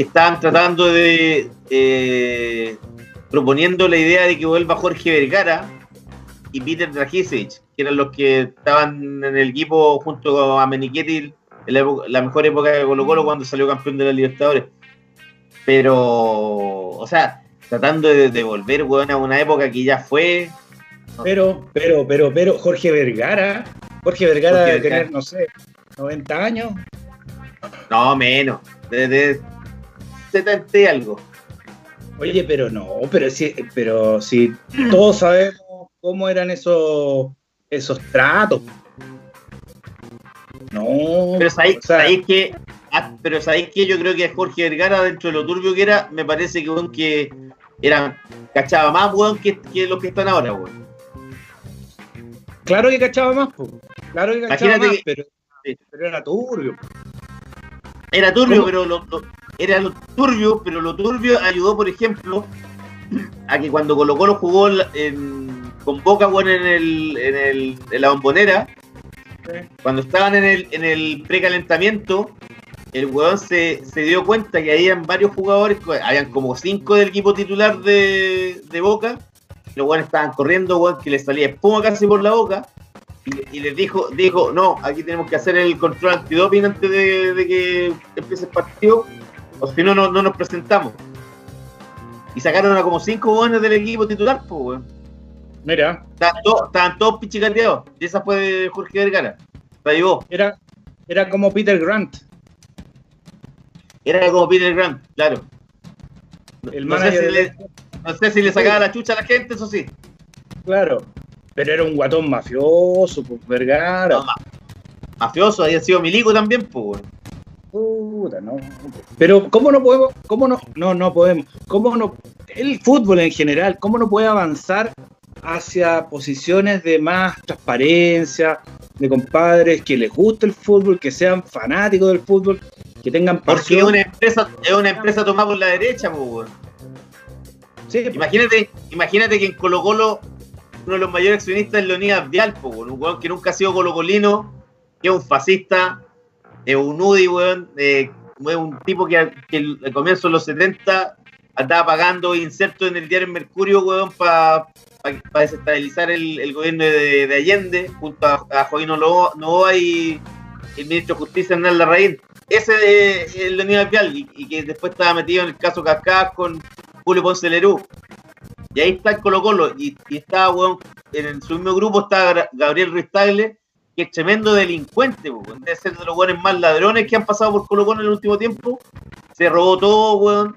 Speaker 1: que estaban tratando de, eh, proponiendo la idea de que vuelva Jorge Vergara y Peter Dragicevic, que eran los que estaban en el equipo junto a Menichetti en la, época- la mejor época de Colo Colo cuando salió campeón de la Libertadores. Pero, o sea, tratando de, de volver, weón, a una época que ya fue.
Speaker 2: Pero, pero, pero, pero, Jorge Vergara, Jorge Vergara
Speaker 1: Jorge
Speaker 2: debe
Speaker 1: Vergara.
Speaker 2: tener, no sé, 90 años.
Speaker 1: No, menos. De, de 70 y algo.
Speaker 2: Oye, pero no, pero si, pero si todos sabemos cómo eran esos, esos tratos. No,
Speaker 1: Pero sabéis,
Speaker 2: o sea,
Speaker 1: sabéis que. ah, pero sabéis que yo creo que Jorge Vergara, dentro de lo turbio que era, me parece que, weón, que era, cachaba más, weón, que, que los que están ahora, weón.
Speaker 2: claro que cachaba más, po. claro que cachaba
Speaker 1: Imagínate
Speaker 2: más,
Speaker 1: que-
Speaker 2: pero,
Speaker 1: sí.
Speaker 2: pero era turbio.
Speaker 1: Era turbio,
Speaker 2: ¿Cómo?
Speaker 1: pero lo, lo- era lo turbio, pero lo turbio ayudó, por ejemplo, a que cuando Colo Colo jugó en- con Boca, bueno, en, el, en, el, en la bombonera,
Speaker 2: Sí.
Speaker 1: cuando estaban en el, en el precalentamiento, el weón se, se dio cuenta que habían varios jugadores, habían como cinco del equipo titular de, de Boca, los weones estaban corriendo, weón, que les salía espuma casi por la boca, y, y les dijo, dijo, no, aquí tenemos que hacer el control antidoping antes de, de que empiece el partido, o si no, no, no nos presentamos. Y sacaron a como cinco weones del equipo titular, pues, weón.
Speaker 2: Mira,
Speaker 1: Estaban todos, estaban todos pichicateados. Y esa fue de Jorge Vergara. La llevó.
Speaker 2: era, era como Peter Grant,
Speaker 1: Era como Peter Grant, claro.
Speaker 2: el
Speaker 1: no, sé si le, no sé si le sacaba la chucha a la gente, eso sí.
Speaker 2: Claro, pero era un guatón mafioso, pues Vergara.
Speaker 1: No, ma- mafioso, había sido milico también, pues.
Speaker 2: Puta, no. Pero ¿cómo no podemos, cómo no, no, no podemos, cómo no, el fútbol en general, cómo no puede avanzar hacia posiciones de más transparencia, de compadres que les guste el fútbol, que sean fanáticos del fútbol, que tengan
Speaker 1: Porque es
Speaker 2: pasión?
Speaker 1: una empresa, es una empresa tomada por la derecha, pues.
Speaker 2: Sí, pues,
Speaker 1: Imagínate, imagínate que en Colo Colo uno de los mayores accionistas es Leonidas Vial, un weón que nunca ha sido colocolino, que es un fascista, es un UDI, weón, eh, es un tipo que, que al comienzo de los 70 andaba pagando insertos en el diario Mercurio, weón, para desestabilizar el, gobierno de, de Allende, junto a, a Joaquín Novoa y el ministro de Justicia Hernán Larraín. Ese es el Leonidas Vial, y, y que después estaba metido en el caso Cascás con Julio Ponce Lerú. Y ahí está el Colo Colo, y, y está, weón, en su mismo grupo está Gabriel Ruiz Tagle, que es tremendo delincuente, weón. debe ser de los buenos más ladrones que han pasado por Colo Colo en el último tiempo. Se robó todo, weón.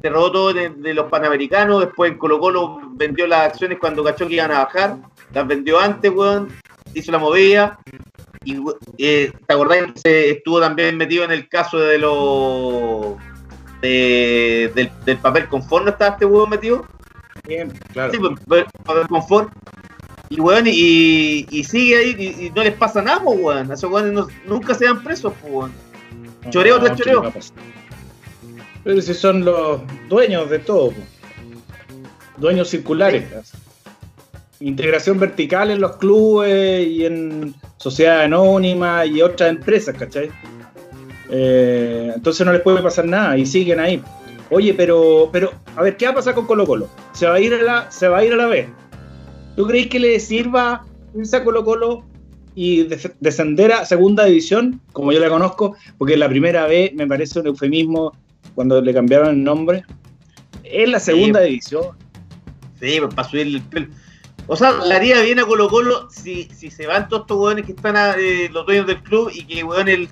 Speaker 1: Se robó todo de, los panamericanos. Después en Colo Colo vendió las acciones cuando cachó que iban a bajar. Las vendió antes, weón. Hizo la movida. Y, eh, ¿Te acordás que estuvo también metido en el caso de los. de- del, del papel conforme estaba este weón metido?
Speaker 2: Bien, claro.
Speaker 1: Sí, pues, pues, papel confort. Y weón, y, y sigue ahí y, y no les pasa nada, pues, weón. A esos weones no- nunca se dan presos, pues, weón. Choreo tras
Speaker 2: ¿qué
Speaker 1: choreo.
Speaker 2: Pero si son los dueños de todo. po. Dueños circulares. Integración vertical en los clubes y en sociedad anónima y otras empresas, ¿cachai? Eh, entonces no les puede pasar nada y siguen ahí. Oye, pero, pero, a ver, ¿qué va a pasar con Colo Colo? ¿Se va a ir a la, se va a ir a la B? ¿Tú crees que le sirva irse a Colo Colo y des- descender a segunda división, como yo la conozco? Porque la primera B me parece un eufemismo cuando le cambiaron el nombre. Es la segunda división.
Speaker 1: Sí, pues, para subirle el pelo. O sea, le haría bien a Colo Colo si, si se van todos estos weones que están a- eh, los dueños del club y que weón el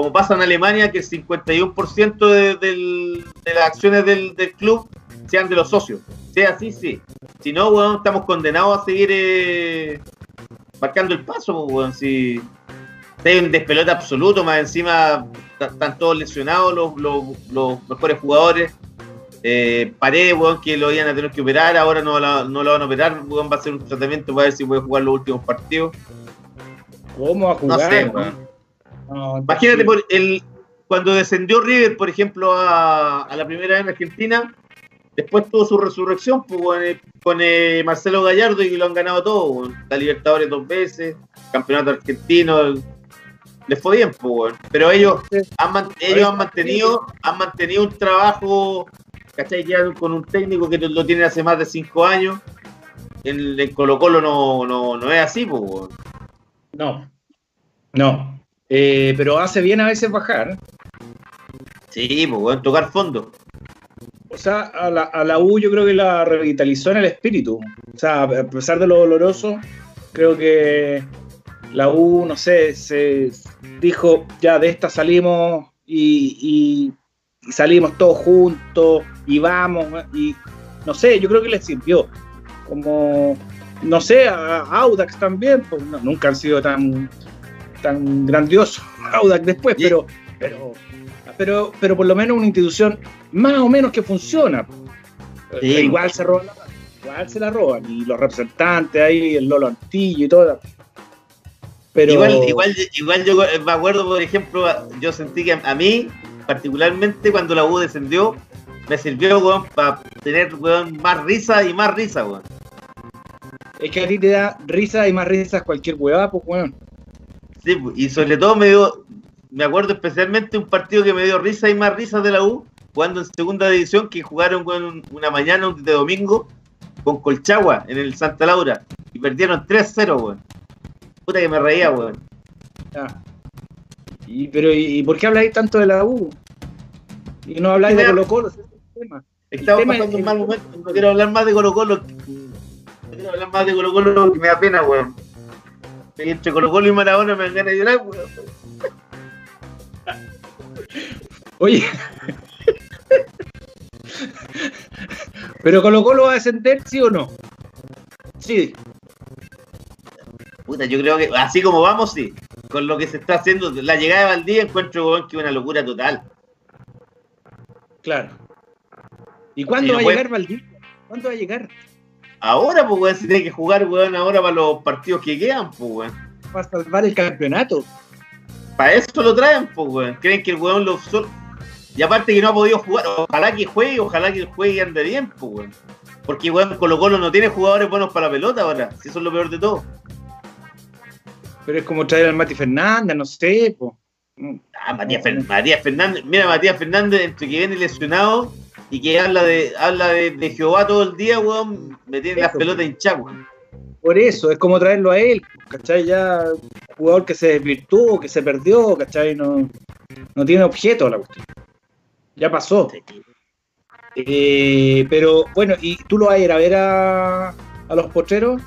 Speaker 1: como pasa en Alemania, que el 51% de, las acciones del, del club sean de los socios. Sea así, sí. Si no, weón, estamos condenados a seguir eh, marcando el paso, pues, weón. Si, hay un despelote absoluto, más encima están todos lesionados los, los, los mejores jugadores. Eh, Paredes, que lo iban a tener que operar, ahora no, la- no lo van a operar, weón, va a hacer un tratamiento para ver si puede jugar los últimos partidos.
Speaker 2: ¿Cómo va a
Speaker 1: No
Speaker 2: jugar?
Speaker 1: sé,
Speaker 2: weón. No,
Speaker 1: Imagínate por el, cuando descendió River, por ejemplo, a, a la primera vez en Argentina, después tuvo su resurrección pues, con, eh, con, eh, Marcelo Gallardo y lo han ganado todo, la Libertadores dos veces, campeonato argentino, les fue bien, pues, pero ellos han, ellos han mantenido, han mantenido un trabajo, ¿cachai? Ya con un técnico que lo tiene hace más de cinco años. En, en Colo Colo no, no, no es así, pues.
Speaker 2: No. No. Eh, pero hace bien a veces bajar.
Speaker 1: Sí, pues, weón, tocar fondo.
Speaker 2: O sea, a la, a la U yo creo que la revitalizó en el espíritu. O sea, a pesar de lo doloroso, creo que la U, no sé, se dijo, ya de esta salimos y, y- y salimos todos juntos y vamos. Y no sé, yo creo que les sirvió. Como, no sé, a Audax también, pues, no, nunca han sido tan, tan grandiosos Audax después,
Speaker 1: Y-
Speaker 2: pero, pero, pero, pero por lo menos una institución más o menos que funciona.
Speaker 1: Sí.
Speaker 2: Eh, Igual se roban la igual se la roban, y los representantes ahí, el Lolo Antillo y todo. Pero
Speaker 1: Igual, igual, igual yo me acuerdo, por ejemplo, yo sentí que a, mí, particularmente cuando la U descendió, me sirvió, weón, para tener, weón, más risa y más risa, weón.
Speaker 2: es que a ti te da risa y más risas cualquier huevada, pues weón.
Speaker 1: Sí, pues, y sobre todo me dio, me acuerdo especialmente un partido que me dio risa y más risa de la U, jugando en segunda división, que jugaron weón, una mañana de domingo con Colchagua en el Santa Laura, y perdieron 3-0, weón. Puta que me reía, weón.
Speaker 2: Ya. Y, pero, ¿y, por qué habláis tanto de la U? Y no habláis de Colo Colo, ese es el tema.
Speaker 1: Estamos pasando un mal momento. No quiero hablar más de Colo Colo. No quiero hablar más de Colo Colo que me da pena, weón. Entre Colo Colo y Maradona me dan ganas de llorar, weón.
Speaker 2: Oye. pero Colo Colo va a descender, ¿sí o no? Sí.
Speaker 1: Puta, yo creo que así como vamos, sí. Con lo que se está haciendo, la llegada de Valdía encuentro, weón, que es una locura total.
Speaker 2: Claro. ¿Y cuándo va a
Speaker 1: puede-
Speaker 2: llegar Valdivia? ¿Cuándo va a llegar?
Speaker 1: Ahora, pues, weón, se tiene que jugar, weón, ahora para los partidos que quedan, pues, weón.
Speaker 2: Va a salvar el campeonato.
Speaker 1: Para eso lo traen, pues, weón. Creen que el weón lo... Y aparte que no ha podido jugar. Ojalá que juegue, ojalá que juegue y ande bien, pues, weón. Porque, weón, Colo Colo no tiene jugadores buenos para la pelota ahora. Si eso es lo peor de todo.
Speaker 2: Pero es como traer al Mati Fernández, no sé. Mm.
Speaker 1: Ah, Matías, Fer- Matías Fernández, mira Matías Fernández, entre que viene lesionado y que habla de habla de, de Jehová todo el día, weón, me tiene las
Speaker 2: Eso.
Speaker 1: pelotas hinchadas, weón.
Speaker 2: Por eso, es como traerlo a él, ¿cachai? Ya jugador que se desvirtuó, que se perdió, ¿cachai? No, no tiene objeto la cuestión. Ya pasó. Eh, pero bueno, ¿y tú lo vas a ir a ver a, a los potreros?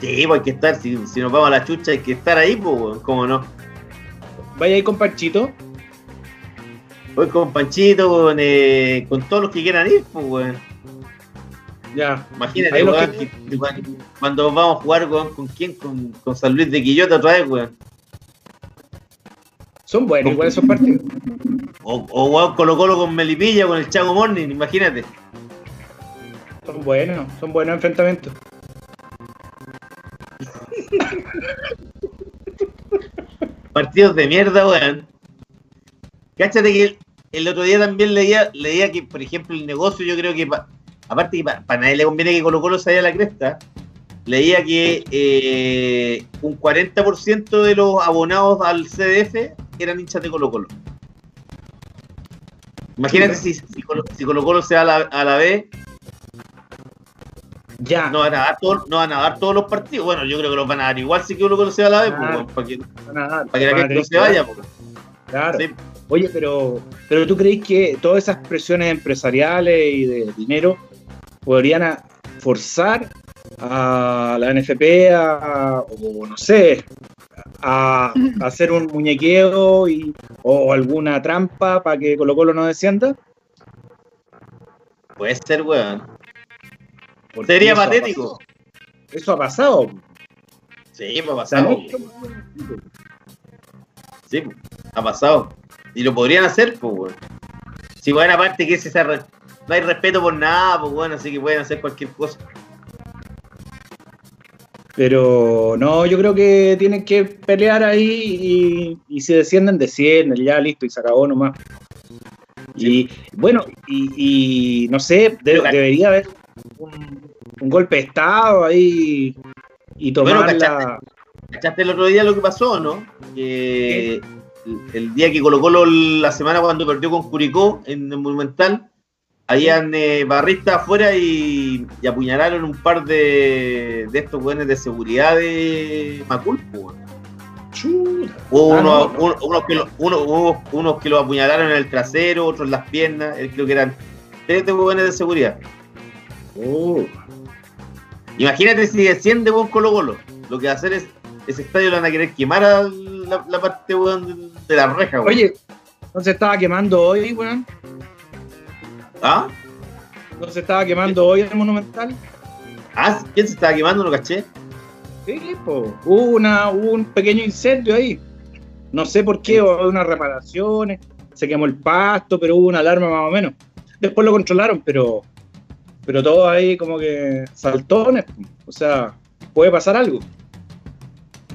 Speaker 1: Sí, pues hay que estar, si, si nos vamos a la chucha hay que estar ahí, pues, cómo no.
Speaker 2: Vaya ahí con Panchito.
Speaker 1: Voy con Panchito, con, eh, con todos los que quieran ir, pues, weón.
Speaker 2: Ya.
Speaker 1: Imagínate, weón,
Speaker 2: que-
Speaker 1: que- que cuando vamos a jugar, weón, ¿con quién? Con, con San Luis de Quillota otra vez, weón.
Speaker 2: Son buenos igual esos partidos.
Speaker 1: O, o weón, Colo Colo con Melipilla, con el Chago Morning, imagínate.
Speaker 2: Son buenos, son buenos enfrentamientos.
Speaker 1: Partidos de mierda, weón. Cáchate que el, el otro día también leía, leía que, por ejemplo, el negocio, yo creo que, pa- aparte que para nadie le conviene que Colo Colo se vaya a la cresta, leía que eh, un 40% de los abonados al CDF eran hinchas de Colo Colo. Imagínate si, si, Colo, si Colo Colo se va a la, a la B,
Speaker 2: Ya.
Speaker 1: no van, a dar todo- no van a dar todos los partidos. Bueno, yo creo que los van a dar igual si Colo Colo se va a la B, pues, para que,
Speaker 2: van a dar,
Speaker 1: para que la gente no se vaya. pues.
Speaker 2: Claro.
Speaker 1: Sí.
Speaker 2: Oye, pero, pero ¿tú crees que todas esas presiones empresariales y de dinero podrían forzar a la NFP a, o no sé, a, a hacer un muñequeo y, o alguna trampa para que Colo Colo no descienda?
Speaker 1: Puede ser, weón.
Speaker 2: Porque
Speaker 1: Sería
Speaker 2: eso
Speaker 1: patético.
Speaker 2: Eso ha pasado.
Speaker 1: Sí, pues ha pasado. Sí, ha pasado. Y lo podrían hacer, pues, weón. Si, bueno, aparte que ese se re- no hay respeto por nada, pues, bueno, así que pueden hacer cualquier cosa.
Speaker 2: Pero no, yo creo que tienen que pelear ahí y, y si descienden, descienden, ya listo, y se acabó nomás. Y bueno, y, y no sé, de- debería haber un, un golpe de Estado ahí y tomar
Speaker 1: Bueno,
Speaker 2: la...
Speaker 1: ¿Cachaste el otro día lo que pasó, no? Que el día que colocó la semana cuando perdió con Curicó en el Monumental, habían eh, barristas afuera y, y apuñalaron un par de, de estos buenos de seguridad de Macul, weón.
Speaker 2: Chuta.
Speaker 1: Hubo
Speaker 2: Ah,
Speaker 1: unos,
Speaker 2: no.
Speaker 1: uno- unos que lo, uno- hubo unos que lo apuñalaron en el trasero, otros en las piernas, eh, creo que eran tres de de seguridad.
Speaker 2: Oh,
Speaker 1: Imagínate si desciende con Colo Colo. Lo que va a hacer es, ese estadio lo van a querer quemar a la, la parte weón, de, la reja, weón.
Speaker 2: Oye, ¿no se estaba quemando hoy, weón?
Speaker 1: ¿Ah?
Speaker 2: ¿No se estaba quemando hoy el Monumental?
Speaker 1: ¿Ah? ¿Quién se estaba quemando? ¿No caché?
Speaker 2: Sí, po. Hubo, una, hubo un pequeño incendio ahí. No sé por qué, hubo unas reparaciones, se quemó el pasto, pero hubo una alarma más o menos. Después lo controlaron, pero pero todo ahí como que saltones. O sea, puede pasar algo.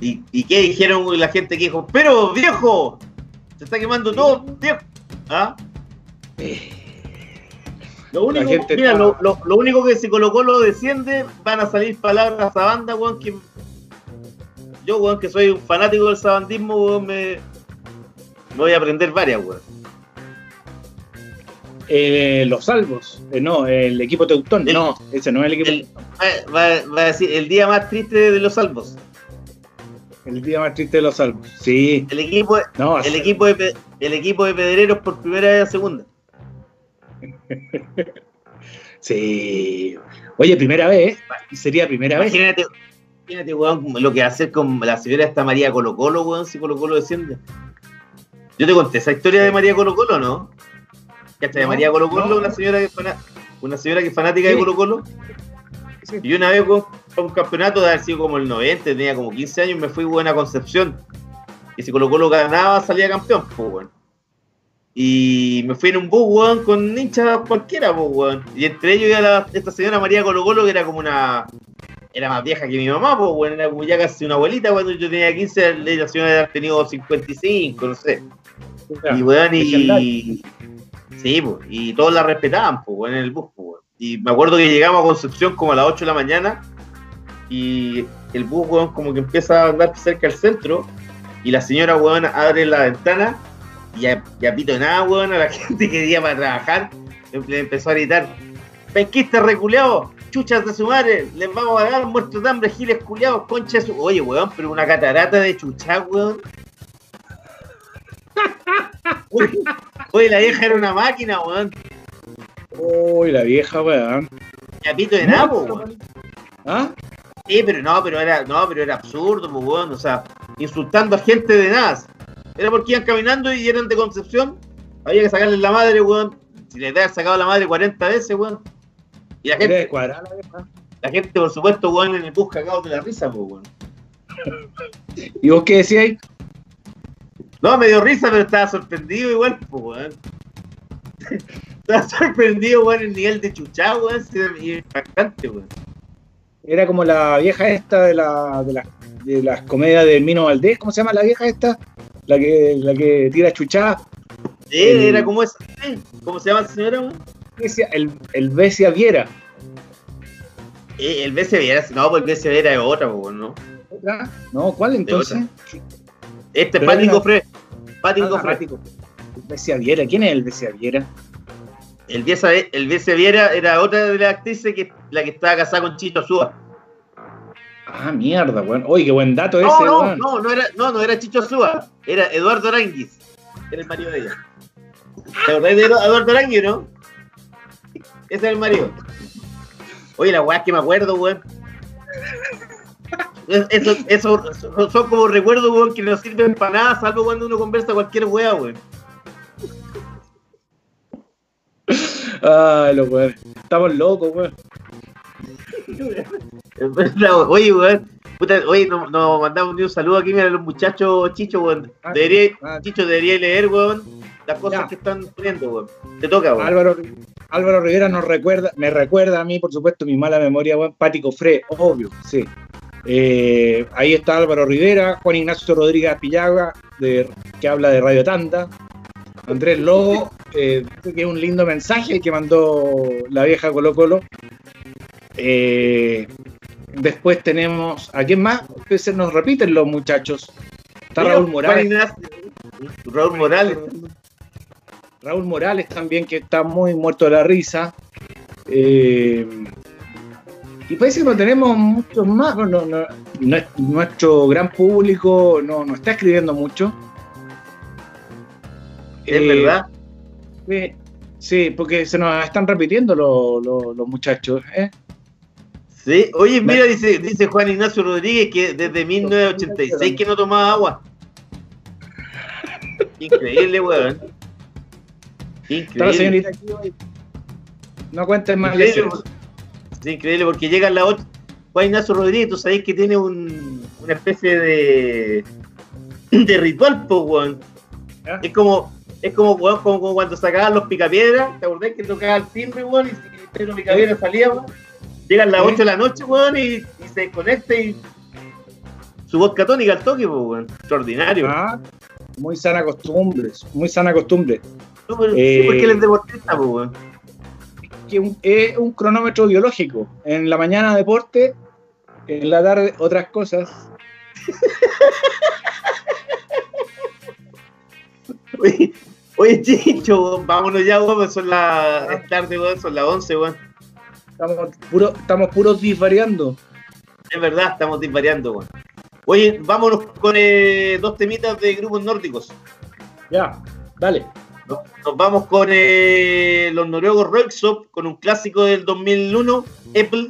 Speaker 1: ¿Y, ¿Y qué dijeron la gente que dijo? Pero, viejo, se está quemando todo, viejo. ¿Ah? Lo único, mira,
Speaker 2: está-
Speaker 1: lo, lo- lo único que si Colo Colo desciende, van a salir palabras a banda, weón, que yo, weón, que soy un fanático del sabandismo, weón, me, me voy a aprender varias, weón.
Speaker 2: Eh, los salvos, eh, no, el equipo Teutón,
Speaker 1: El-
Speaker 2: no, ese no es el equipo
Speaker 1: el-
Speaker 2: Teutón.
Speaker 1: Va, va- va a decir, el día más triste de los salvos.
Speaker 2: El día más triste de los salvos. Sí,
Speaker 1: El equipo,
Speaker 2: no,
Speaker 1: el equipo de, el equipo de pedreros por primera vez a segunda. <laughs>
Speaker 2: sí. Oye, primera vez, ¿eh? sería primera vez.
Speaker 1: Imagínate, weón, lo que va a hacer con la señora esta María Colo Colo, weón, si Colo Colo desciende. Yo te conté esa historia de María Colo Colo, ¿no? ¿Cachai? De
Speaker 2: No,
Speaker 1: María Colo Colo,
Speaker 2: no.
Speaker 1: una señora que es fana- una señora que es fanática de. Colo Colo. Y una vez, weón, a un campeonato de haber sido como el 90, tenía como 15 años, me fui, weón, a Concepción. Y si Colo Colo ganaba, salía campeón, pues, weón. Y me fui en un bus, weón, con hinchas cualquiera, pues, weón. Y entre ellos iba la- esta señora María Colo Colo, que era como una. Era más vieja que mi mamá, pues, weón. Era como ya casi una abuelita. Cuando yo tenía 15, la señora haber tenido 55, no sé. Y, weón, y. Sí, pues. Y todos la respetaban, pues, weón, en el bus, pues, weón. Y me acuerdo que llegamos a Concepción como a las 8 de la mañana. Y el bus, weón, como que empieza a andar cerca del centro. Y la señora, weón, abre la ventana. Y a, y a pito de nada, weón, a la <laughs> gente que iba para trabajar. Le empezó a gritar: Penquistas reculeados, chuchas de su madre, les vamos a dar muertos de hambre, giles culeados, concha de su. Oye, weón, pero una catarata de chuchas, weón. <laughs> Oye, oye, la vieja era una máquina, weón.
Speaker 2: Uy, la vieja, weón.
Speaker 1: Y a pito de nada, po, weón.
Speaker 2: ¿Ah?
Speaker 1: Sí, pero no, pero era, no, pero era absurdo, pues, weón. O sea, insultando a gente de nada. Era porque iban caminando y eran de Concepción. Había que sacarles la madre, weón. Si les había sacado la madre 40 veces, weón. Y la gente,
Speaker 2: cuadrar la
Speaker 1: gente, por supuesto, weón, en el bus cagados de la risa, pues, weón. <laughs>
Speaker 2: ¿Y vos qué decíais?
Speaker 1: No, me dio risa, pero estaba sorprendido igual, pues, weón. <laughs> estaba sorprendido, weón, el nivel de chuchá, weón. Y impactante, weón.
Speaker 2: Era como la vieja esta de, la, de, las- de las comedias de Mino Valdés. ¿Cómo se llama la vieja esta? La que, la que tira chuchada.
Speaker 1: Sí,
Speaker 2: El-
Speaker 1: era como esa. ¿eh? ¿Cómo se llama la señora,
Speaker 2: El, el Besia Viera.
Speaker 1: Eh, el BC Viera, no, pues el BC Viera es otra, pues, ¿no?
Speaker 2: ¿Otra? No, ¿cuál entonces?
Speaker 1: Este es Pático
Speaker 2: era-
Speaker 1: Fre. Pático Fre.
Speaker 2: Pático. El Viera. ¿Quién es el Besia Viera?
Speaker 1: El BC, el Viera era otra de las actrices que la que estaba casada con Chicho Azúa.
Speaker 2: Ah, mierda, weón. Oye, qué buen dato
Speaker 1: No,
Speaker 2: ese,
Speaker 1: no,
Speaker 2: weón.
Speaker 1: no, no era, no, no era Chicho Azúa, era Eduardo Aranguis, era el marido de ella. ¿Te acordás de Eduardo Aranguis, no? Ese es el marido. Oye, la weá que me acuerdo, weón. Es- Eso, eso, son- son como recuerdos, weón, que no sirven para nada, salvo cuando uno conversa cualquier weá, weón.
Speaker 2: Ah, los weón. Estamos locos, weón. <laughs>
Speaker 1: Oye, weón. Puta, oye, nos no mandamos un saludo aquí, mira, los muchachos, Chicho, weón.
Speaker 2: Ah,
Speaker 1: Debería. Chicho debería leer, weón, las cosas
Speaker 2: Ya.
Speaker 1: que están poniendo, weón. Te toca, weón.
Speaker 2: Álvaro, Álvaro Rivera nos recuerda, me recuerda a mí, por supuesto, mi mala memoria, weón. Pático Fre, obvio, sí. Eh, ahí está Álvaro Rivera, Juan Ignacio Rodríguez Pillaga, de, que habla de Radio Tanda. Andrés Lobo, eh, que es un lindo mensaje que mandó la vieja Colo Colo. Eh, después tenemos, ¿a quién más? Que se nos repiten los muchachos. Está
Speaker 1: Mira,
Speaker 2: Raúl Morales.
Speaker 1: Raúl Morales.
Speaker 2: Raúl Morales también, que está muy muerto de la risa. Eh, y parece que no tenemos muchos más. No, no- no- nuestro gran público no, no está escribiendo mucho.
Speaker 1: Es
Speaker 2: Eh,
Speaker 1: verdad.
Speaker 2: Sí, sí, porque se nos están repitiendo los, los- los muchachos. ¿eh?
Speaker 1: Sí, oye, mira, dice, dice Juan Ignacio Rodríguez que desde 1986 que no tomaba agua. Increíble, weón. Increíble.
Speaker 2: señorita aquí hoy. No cuenten más
Speaker 1: Increíble, sí, increíble, porque llega a las 8. Juan Ignacio Rodríguez, tú sabés que tiene un, una especie de, <clears throat> de ritual, pues, weón. Es como, es como, weón, como, como cuando sacaban los picapiedras, ¿te acordás que tocaba el timbre, weón? Y si Pedro Picapiedra salía, weón. Llegan las
Speaker 2: Sí.
Speaker 1: 8 de la noche, weón, y, y se desconecta y su voz catónica al toque, pues, weón. Extraordinario.
Speaker 2: Ah, muy sana costumbre, muy sana costumbre.
Speaker 1: No, pero
Speaker 2: eh,
Speaker 1: sí, porque él es deportista, pues, weón.
Speaker 2: que un- es un cronómetro biológico. En la mañana deporte, en la tarde otras cosas. <laughs>
Speaker 1: Oye, oye, <laughs> Chicho, vámonos ya, weón, son las, es tarde, weón, son las 11, weón.
Speaker 2: Estamos, puro, estamos puros disvariando.
Speaker 1: Es verdad, estamos disvariando, weón. Oye, vámonos con eh, dos temitas de grupos nórdicos.
Speaker 2: Ya, dale.
Speaker 1: Nos, nos vamos con eh, los noruegos Roixop, con un clásico del 2001, Apple.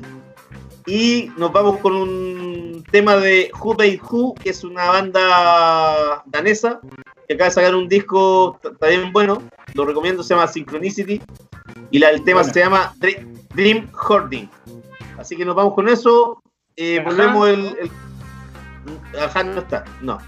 Speaker 1: Y nos vamos con un tema de Who Paid Who, que es una banda danesa, que acaba de sacar un disco también bueno, lo recomiendo, se llama Synchronicity. Y la, el tema
Speaker 2: Bueno.
Speaker 1: se llama Dre- Dream Hoarding. Así que nos vamos con eso. Eh, volvemos el, el- Ajá, no está, no.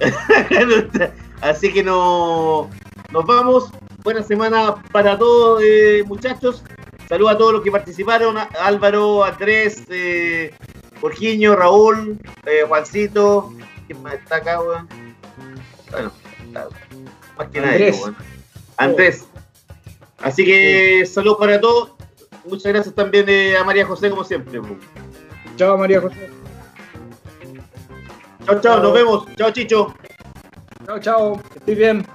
Speaker 1: <laughs> No está. Así que no, nos vamos. Buena semana para todos, eh, muchachos. Saludos a todos los que participaron: a- Álvaro, Andrés, eh, Jorginho, Raúl, eh, Juancito. ¿Quién más está acá, weón? Bueno, está- más que nadie,
Speaker 2: Andrés.
Speaker 1: weón. Andrés. Así que saludos para todos. Muchas gracias también eh, a María José, como siempre. weón.
Speaker 2: Chao, María José.
Speaker 1: Chao, chao, nos vemos. Chao, Chicho.
Speaker 2: Chao, chao. Estés bien.